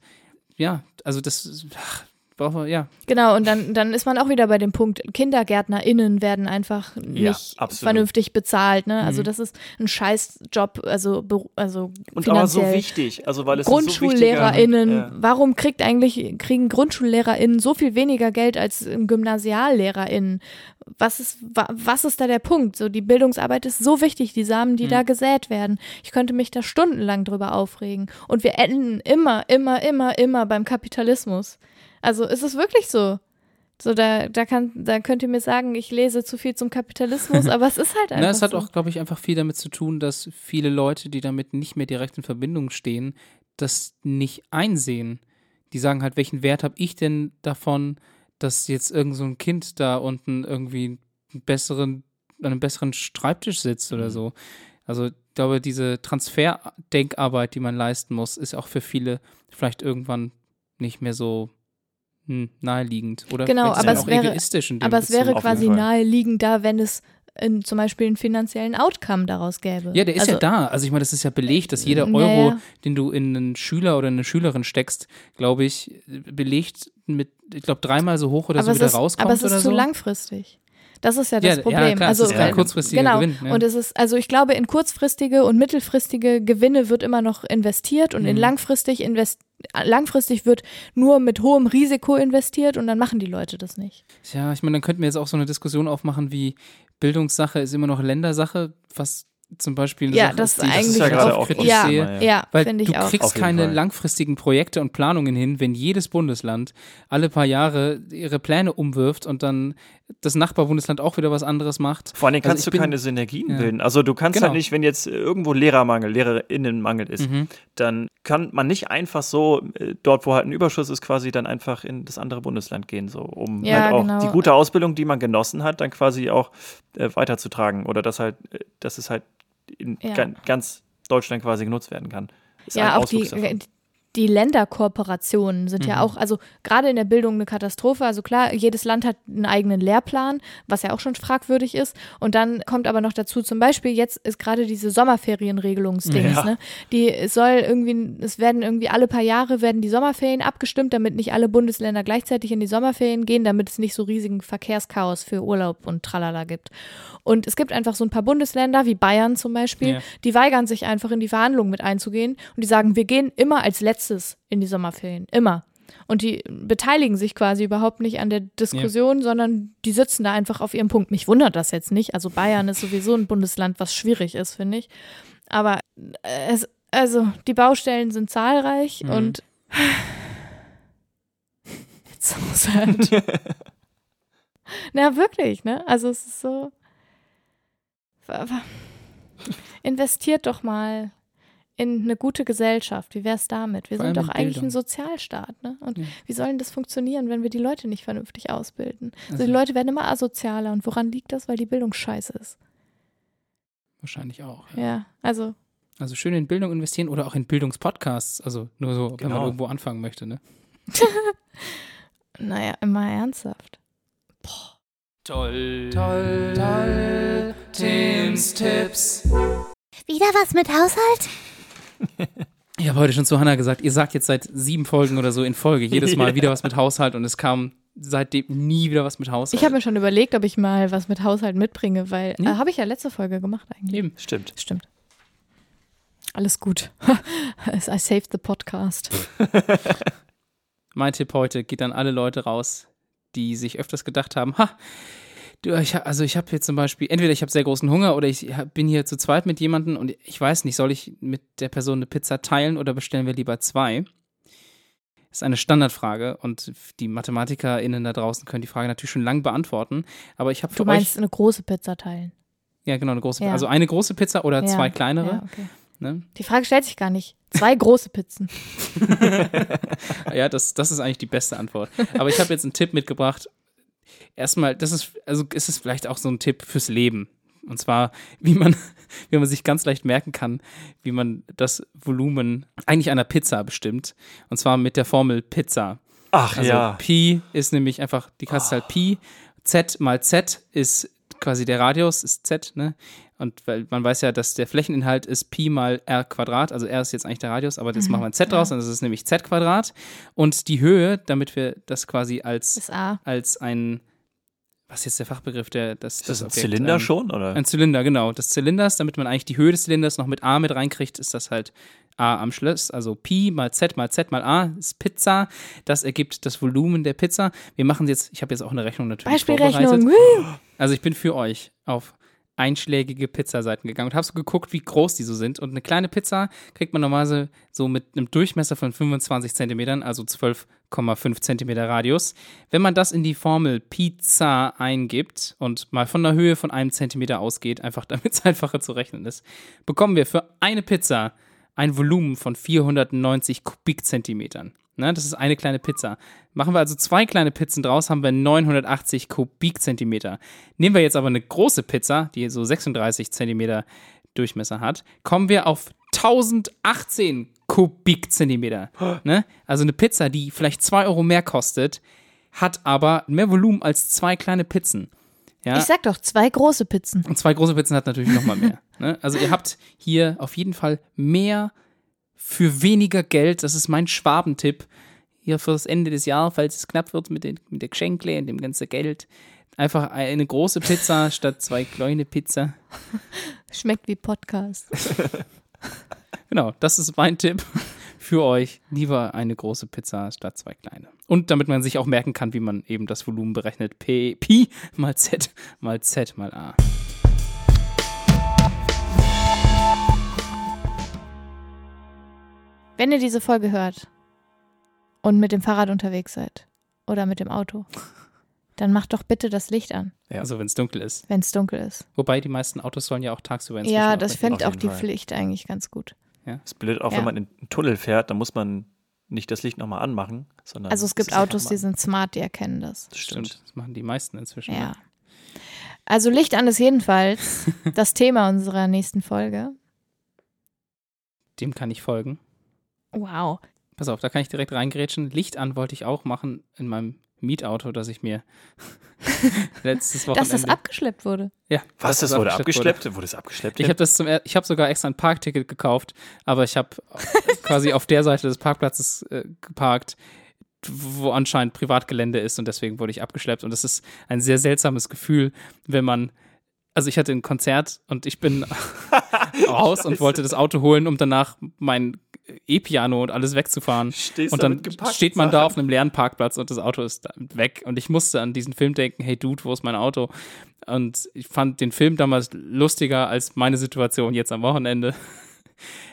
ja, also das ach, brauchen wir, ja. genau. Und dann, dann ist man auch wieder bei dem Punkt, KindergärtnerInnen werden einfach nicht absolut. vernünftig bezahlt. Ne? Also Mhm. das ist ein Scheißjob, also, also Und aber so finanziell. wichtig, also weil es ein so GrundschullehrerInnen, wichtiger- ja. warum kriegt eigentlich, kriegen GrundschullehrerInnen so viel weniger Geld als GymnasiallehrerInnen? Was ist, wa, was ist da der Punkt? So, die Bildungsarbeit ist so wichtig, die Samen, die Mhm. da gesät werden. Ich könnte mich da stundenlang drüber aufregen. Und wir enden immer, immer, immer, immer beim Kapitalismus. Also ist es wirklich so. So, da, da, kann, da könnt ihr mir sagen, ich lese zu viel zum Kapitalismus, aber es ist halt einfach Na, es hat so. auch, glaube ich, einfach viel damit zu tun, dass viele Leute, die damit nicht mehr direkt in Verbindung stehen, das nicht einsehen. Die sagen halt, welchen Wert habe ich denn davon, dass jetzt irgend so ein Kind da unten irgendwie einen besseren, an einem besseren Schreibtisch sitzt oder Mhm. so. Also ich glaube, diese Transferdenkarbeit, die man leisten muss, ist auch für viele vielleicht irgendwann nicht mehr so hm, naheliegend. Oder Genau, aber es auch wäre- in Aber es wäre Bezug. Auf jeden quasi naheliegend da, wenn es in, zum Beispiel einen finanziellen Outcome daraus gäbe. Ja, der ist also, ja da. Also ich meine, das ist ja belegt, dass jeder Ja, Euro, ja. den du in einen Schüler oder eine Schülerin steckst, glaube ich, belegt mit, ich glaube, dreimal so hoch oder aber so es wieder ist, rauskommt aber es ist zu so. langfristig. Das ist ja Ja, das ja, Problem. klar, es also ist kein kurzfristiger genau. Gewinn, ja. Und es ist, also ich glaube, in kurzfristige und mittelfristige Gewinne wird immer noch investiert und in Mhm. langfristig invest langfristig wird nur mit hohem Risiko investiert und dann machen die Leute das nicht. Ja, ich meine, dann könnten wir jetzt auch so eine Diskussion aufmachen, wie Bildungssache ist immer noch Ländersache, was zum Beispiel eine Ja, Sache das ist, die ist ich eigentlich ja gerade auch, kritisch ja, sehe. Thema, ja, Weil finde du ich auch. kriegst keine Fall. langfristigen Projekte und Planungen hin, wenn jedes Bundesland alle paar Jahre ihre Pläne umwirft und dann das Nachbarbundesland auch wieder was anderes macht. Vor allem Also kannst ich du bin- keine Synergien Ja. bilden. Also du kannst Genau. halt nicht, wenn jetzt irgendwo Lehrermangel, Lehrerinnenmangel ist, Mhm. dann kann man nicht einfach so äh, dort, wo halt ein Überschuss ist, quasi dann einfach in das andere Bundesland gehen, so um Ja, halt auch genau. die gute Ausbildung, die man genossen hat, dann quasi auch äh, weiterzutragen oder dass halt, äh, dass es halt in Ja. gan- ganz Deutschland quasi genutzt werden kann. Ist Ja, auch die. Die Länderkooperationen sind ja Mhm. auch, also gerade in der Bildung eine Katastrophe. Also klar, jedes Land hat einen eigenen Lehrplan, was ja auch schon fragwürdig ist. Und dann kommt aber noch dazu, zum Beispiel jetzt ist gerade diese Sommerferienregelungsdings, Ja. ne? Die es soll irgendwie, es werden irgendwie alle paar Jahre werden die Sommerferien abgestimmt, damit nicht alle Bundesländer gleichzeitig in die Sommerferien gehen, damit es nicht so riesigen Verkehrschaos für Urlaub und Tralala gibt. Und es gibt einfach so ein paar Bundesländer, wie Bayern zum Beispiel, Ja. die weigern sich einfach in die Verhandlungen mit einzugehen und die sagen, wir gehen immer als letztes in die Sommerferien. Immer. Und die beteiligen sich quasi überhaupt nicht an der Diskussion, sondern die sitzen da einfach auf ihrem Punkt. Mich wundert das jetzt nicht. Also Bayern ist sowieso ein Bundesland, was schwierig ist, finde ich. Aber äh, es, also die Baustellen sind zahlreich Mhm. und it's so sad. Na, wirklich, ne? Also es ist so. Investiert doch mal in eine gute Gesellschaft. Wie wär's damit? Wir Vor sind doch eigentlich Bildung. ein Sozialstaat, ne? Und Ja. wie soll denn das funktionieren, wenn wir die Leute nicht vernünftig ausbilden? Also, Also- die Leute werden immer asozialer. Und woran liegt das? Weil die Bildung scheiße ist. Wahrscheinlich auch. Ja. Ja, also Also schön in Bildung investieren oder auch in Bildungspodcasts. Also nur so, wenn man Genau. irgendwo anfangen möchte. Ne? Naja, immer ernsthaft. Toll, toll, toll. Tims Tipps. Wieder was mit Haushalt? Ich habe heute schon zu Hannah gesagt, ihr sagt jetzt seit sieben Folgen oder so in Folge jedes Mal Ja. wieder was mit Haushalt und es kam seitdem nie wieder was mit Haushalt. Ich habe mir schon überlegt, ob ich mal was mit Haushalt mitbringe, weil Ja. äh, habe ich ja letzte Folge gemacht eigentlich. Eben. Stimmt. Stimmt. Alles gut. I saved the podcast. Mein Tipp heute geht an alle Leute raus, die sich öfters gedacht haben, ha, du, ich, also ich habe hier zum Beispiel, entweder ich habe sehr großen Hunger oder ich hab- bin hier zu zweit mit jemandem und ich weiß nicht, soll ich mit der Person eine Pizza teilen oder bestellen wir lieber zwei? Das ist eine Standardfrage und die MathematikerInnen da draußen können die Frage natürlich schon lang beantworten. Aber ich habe für Du meinst euch, eine große Pizza teilen. ja genau, eine große, Ja. also eine große Pizza oder Ja, zwei kleinere. Ja, okay. Ne? Die Frage stellt sich gar nicht. Zwei große Pizzen. Ja, das, das ist eigentlich die beste Antwort. Aber ich habe jetzt einen Tipp mitgebracht. Erstmal, das ist, also ist es vielleicht auch so ein Tipp fürs Leben. Und zwar, wie man, wie man sich ganz leicht merken kann, wie man das Volumen eigentlich einer Pizza bestimmt. Und zwar mit der Formel Pizza. Ach Also ja. Pi ist nämlich einfach die Kastzahl Pi. Z mal Z ist quasi der Radius, ist Z, ne? Und weil man weiß ja, dass der Flächeninhalt ist Pi mal R Quadrat, also R ist jetzt eigentlich der Radius, aber das machen wir ein Z draus, und das ist nämlich Z Quadrat. Und die Höhe, damit wir das quasi als, als ein, was ist jetzt der Fachbegriff, der das, Ist das ein Objekt, Zylinder ähm, schon? Oder? ein Zylinder, genau. Des Zylinders, damit man eigentlich die Höhe des Zylinders noch mit A mit reinkriegt, ist das halt A am Schluss. Also Pi mal Z mal Z mal A ist Pizza. Das ergibt das Volumen der Pizza. Wir machen jetzt, ich habe jetzt auch eine Rechnung natürlich Beispielrechnung. vorbereitet. Also ich bin für euch auf einschlägige Pizzaseiten gegangen und habe so geguckt, wie groß die so sind. Und eine kleine Pizza kriegt man normalerweise so mit einem Durchmesser von 25 Zentimetern, also 12,5 Zentimeter Radius. Wenn man das in die Formel Pizza eingibt und mal von der Höhe von einem Zentimeter ausgeht, einfach damit es einfacher zu rechnen ist, bekommen wir für eine Pizza ein Volumen von 490 Kubikzentimetern. Ne, das ist eine kleine Pizza. Machen wir also zwei kleine Pizzen draus, haben wir 980 Kubikzentimeter. Nehmen wir jetzt aber eine große Pizza, die so 36 Zentimeter Durchmesser hat, kommen wir auf 1018 Kubikzentimeter. Ne? Also eine Pizza, die vielleicht 2 Euro mehr kostet, hat aber mehr Volumen als zwei kleine Pizzen. Ja, Ich sag doch, zwei große Pizzen. und zwei große Pizzen hat natürlich noch mal mehr. Ne? Also ihr habt hier auf jeden Fall mehr für weniger Geld. Das ist mein Schwabentipp. Hier fürs Ende des Jahres, falls es knapp wird mit, den, mit der Geschenkle und dem ganzen Geld. Einfach eine große Pizza statt zwei kleine Pizza. Schmeckt wie Podcast. Genau, das ist mein Tipp für euch. Lieber eine große Pizza statt zwei kleine. Und damit man sich auch merken kann, wie man eben das Volumen berechnet. P, Pi mal Z mal Z mal A. Wenn ihr diese Folge hört und mit dem Fahrrad unterwegs seid oder mit dem Auto, dann macht doch bitte das Licht an, Ja. Also wenn es dunkel ist. wenn es dunkel ist. Wobei die meisten Autos sollen ja auch tagsüber inzwischen Ja, das fände auch die Fall. Pflicht eigentlich ganz gut. Ist blöd, auch Ja. wenn man in einen Tunnel fährt, dann muss man nicht das Licht nochmal anmachen, sondern. Also es gibt Autos, die sind smart, die erkennen das. Das Stimmt, stimmt. das machen die meisten inzwischen. Ja. ne? Also Licht an ist jedenfalls das Thema unserer nächsten Folge. Dem kann ich folgen. Wow. Pass auf, da kann ich direkt reingrätschen. Licht an wollte ich auch machen in meinem Mietauto, das ich mir letztes Dass Wochenende... das abgeschleppt wurde. ja, Was, dass das wurde abgeschleppt abgeschleppt? Wurde es abgeschleppt? Ich habe das zum, ich habe sogar extra ein Parkticket gekauft, aber ich habe quasi auf der Seite des Parkplatzes äh, geparkt, wo anscheinend Privatgelände ist und deswegen wurde ich abgeschleppt und das ist ein sehr seltsames Gefühl, wenn man also ich hatte ein Konzert und ich bin raus und wollte das Auto holen, um danach mein E-Piano und alles wegzufahren. Stehst Und da dann steht man da auf einem leeren Parkplatz und das Auto ist weg. Und ich musste an diesen Film denken, hey Dude, wo ist mein Auto? Und ich fand den Film damals lustiger als meine Situation jetzt am Wochenende.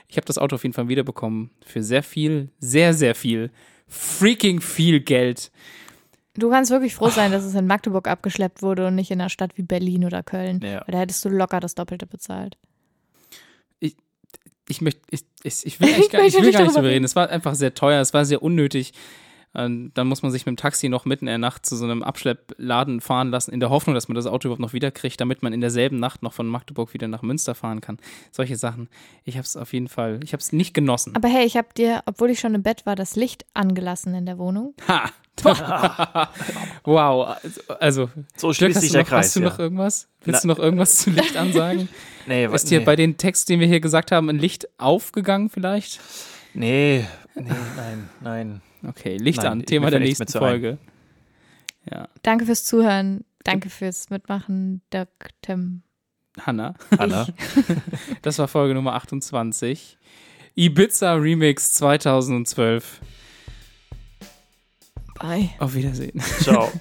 Ich habe das Auto auf jeden Fall wiederbekommen für sehr viel, sehr, sehr viel, freaking viel Geld. Du kannst wirklich froh sein, dass es in Magdeburg abgeschleppt wurde und nicht in einer Stadt wie Berlin oder Köln. Ja. Weil da hättest du locker das Doppelte bezahlt. Ich möchte, ich, ich, ich will, Ich eigentlich gar, ich will nicht gar nicht darüber drüber reden. Es war einfach sehr teuer, es war sehr unnötig. Ähm, dann muss man sich mit dem Taxi noch mitten in der Nacht zu so einem Abschleppladen fahren lassen, in der Hoffnung, dass man das Auto überhaupt noch wiederkriegt, damit man in derselben Nacht noch von Magdeburg wieder nach Münster fahren kann. Solche Sachen. Ich habe es auf jeden Fall, ich habe es nicht genossen. Aber hey, ich habe dir, obwohl ich schon im Bett war, das Licht angelassen in der Wohnung. Ha! wow. Also, So schließt hast sich der noch, Kreis. hast du ja. noch irgendwas? Willst Na- du noch irgendwas zu Licht ansagen? nee, wa- Ist dir nee. bei den Text, den wir hier gesagt haben, ein Licht aufgegangen vielleicht? Nee, nee, nein, nein. Okay, Licht Nein, an, Thema der nächsten. Folge. Ja, Danke fürs Zuhören. Danke fürs Mitmachen, Dirk, Tim. Hanna. Anna. Das war Folge Nummer 28. Ibiza Remix 2012. Bye. Auf Wiedersehen. Ciao.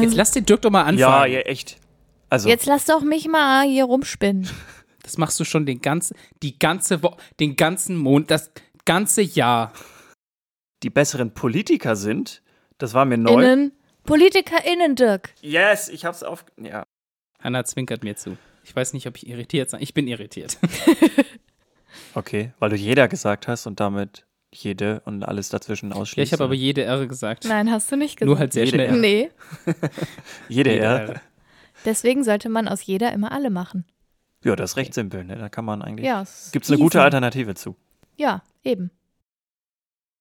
Jetzt lass den Dirk doch mal anfangen. Ja, ja, echt. Also, Jetzt lass doch mich mal hier rumspinnen. Das machst du schon den ganzen, die ganze Woche, den ganzen Monat, das ganze Jahr. die besseren Politiker sind, das war mir neu. Innen, PolitikerInnen, Dirk. Yes, ich hab's auf. Ja. Hanna zwinkert mir zu. Ich weiß nicht, ob ich irritiert sein. Ich bin irritiert. Okay, weil du jeder gesagt hast und damit jede und alles dazwischen ausschließt. Ja, ich habe aber jede R gesagt. Nein, hast du nicht gesagt. Nur halt sehr Jede schnell. R. Nee, jede, Jede R. R. deswegen sollte man aus jeder immer alle machen. Ja, das ist recht simpel, ne? Da kann man eigentlich. Ja, es ist Gibt's eine gute Alternative zu? Ja, eben.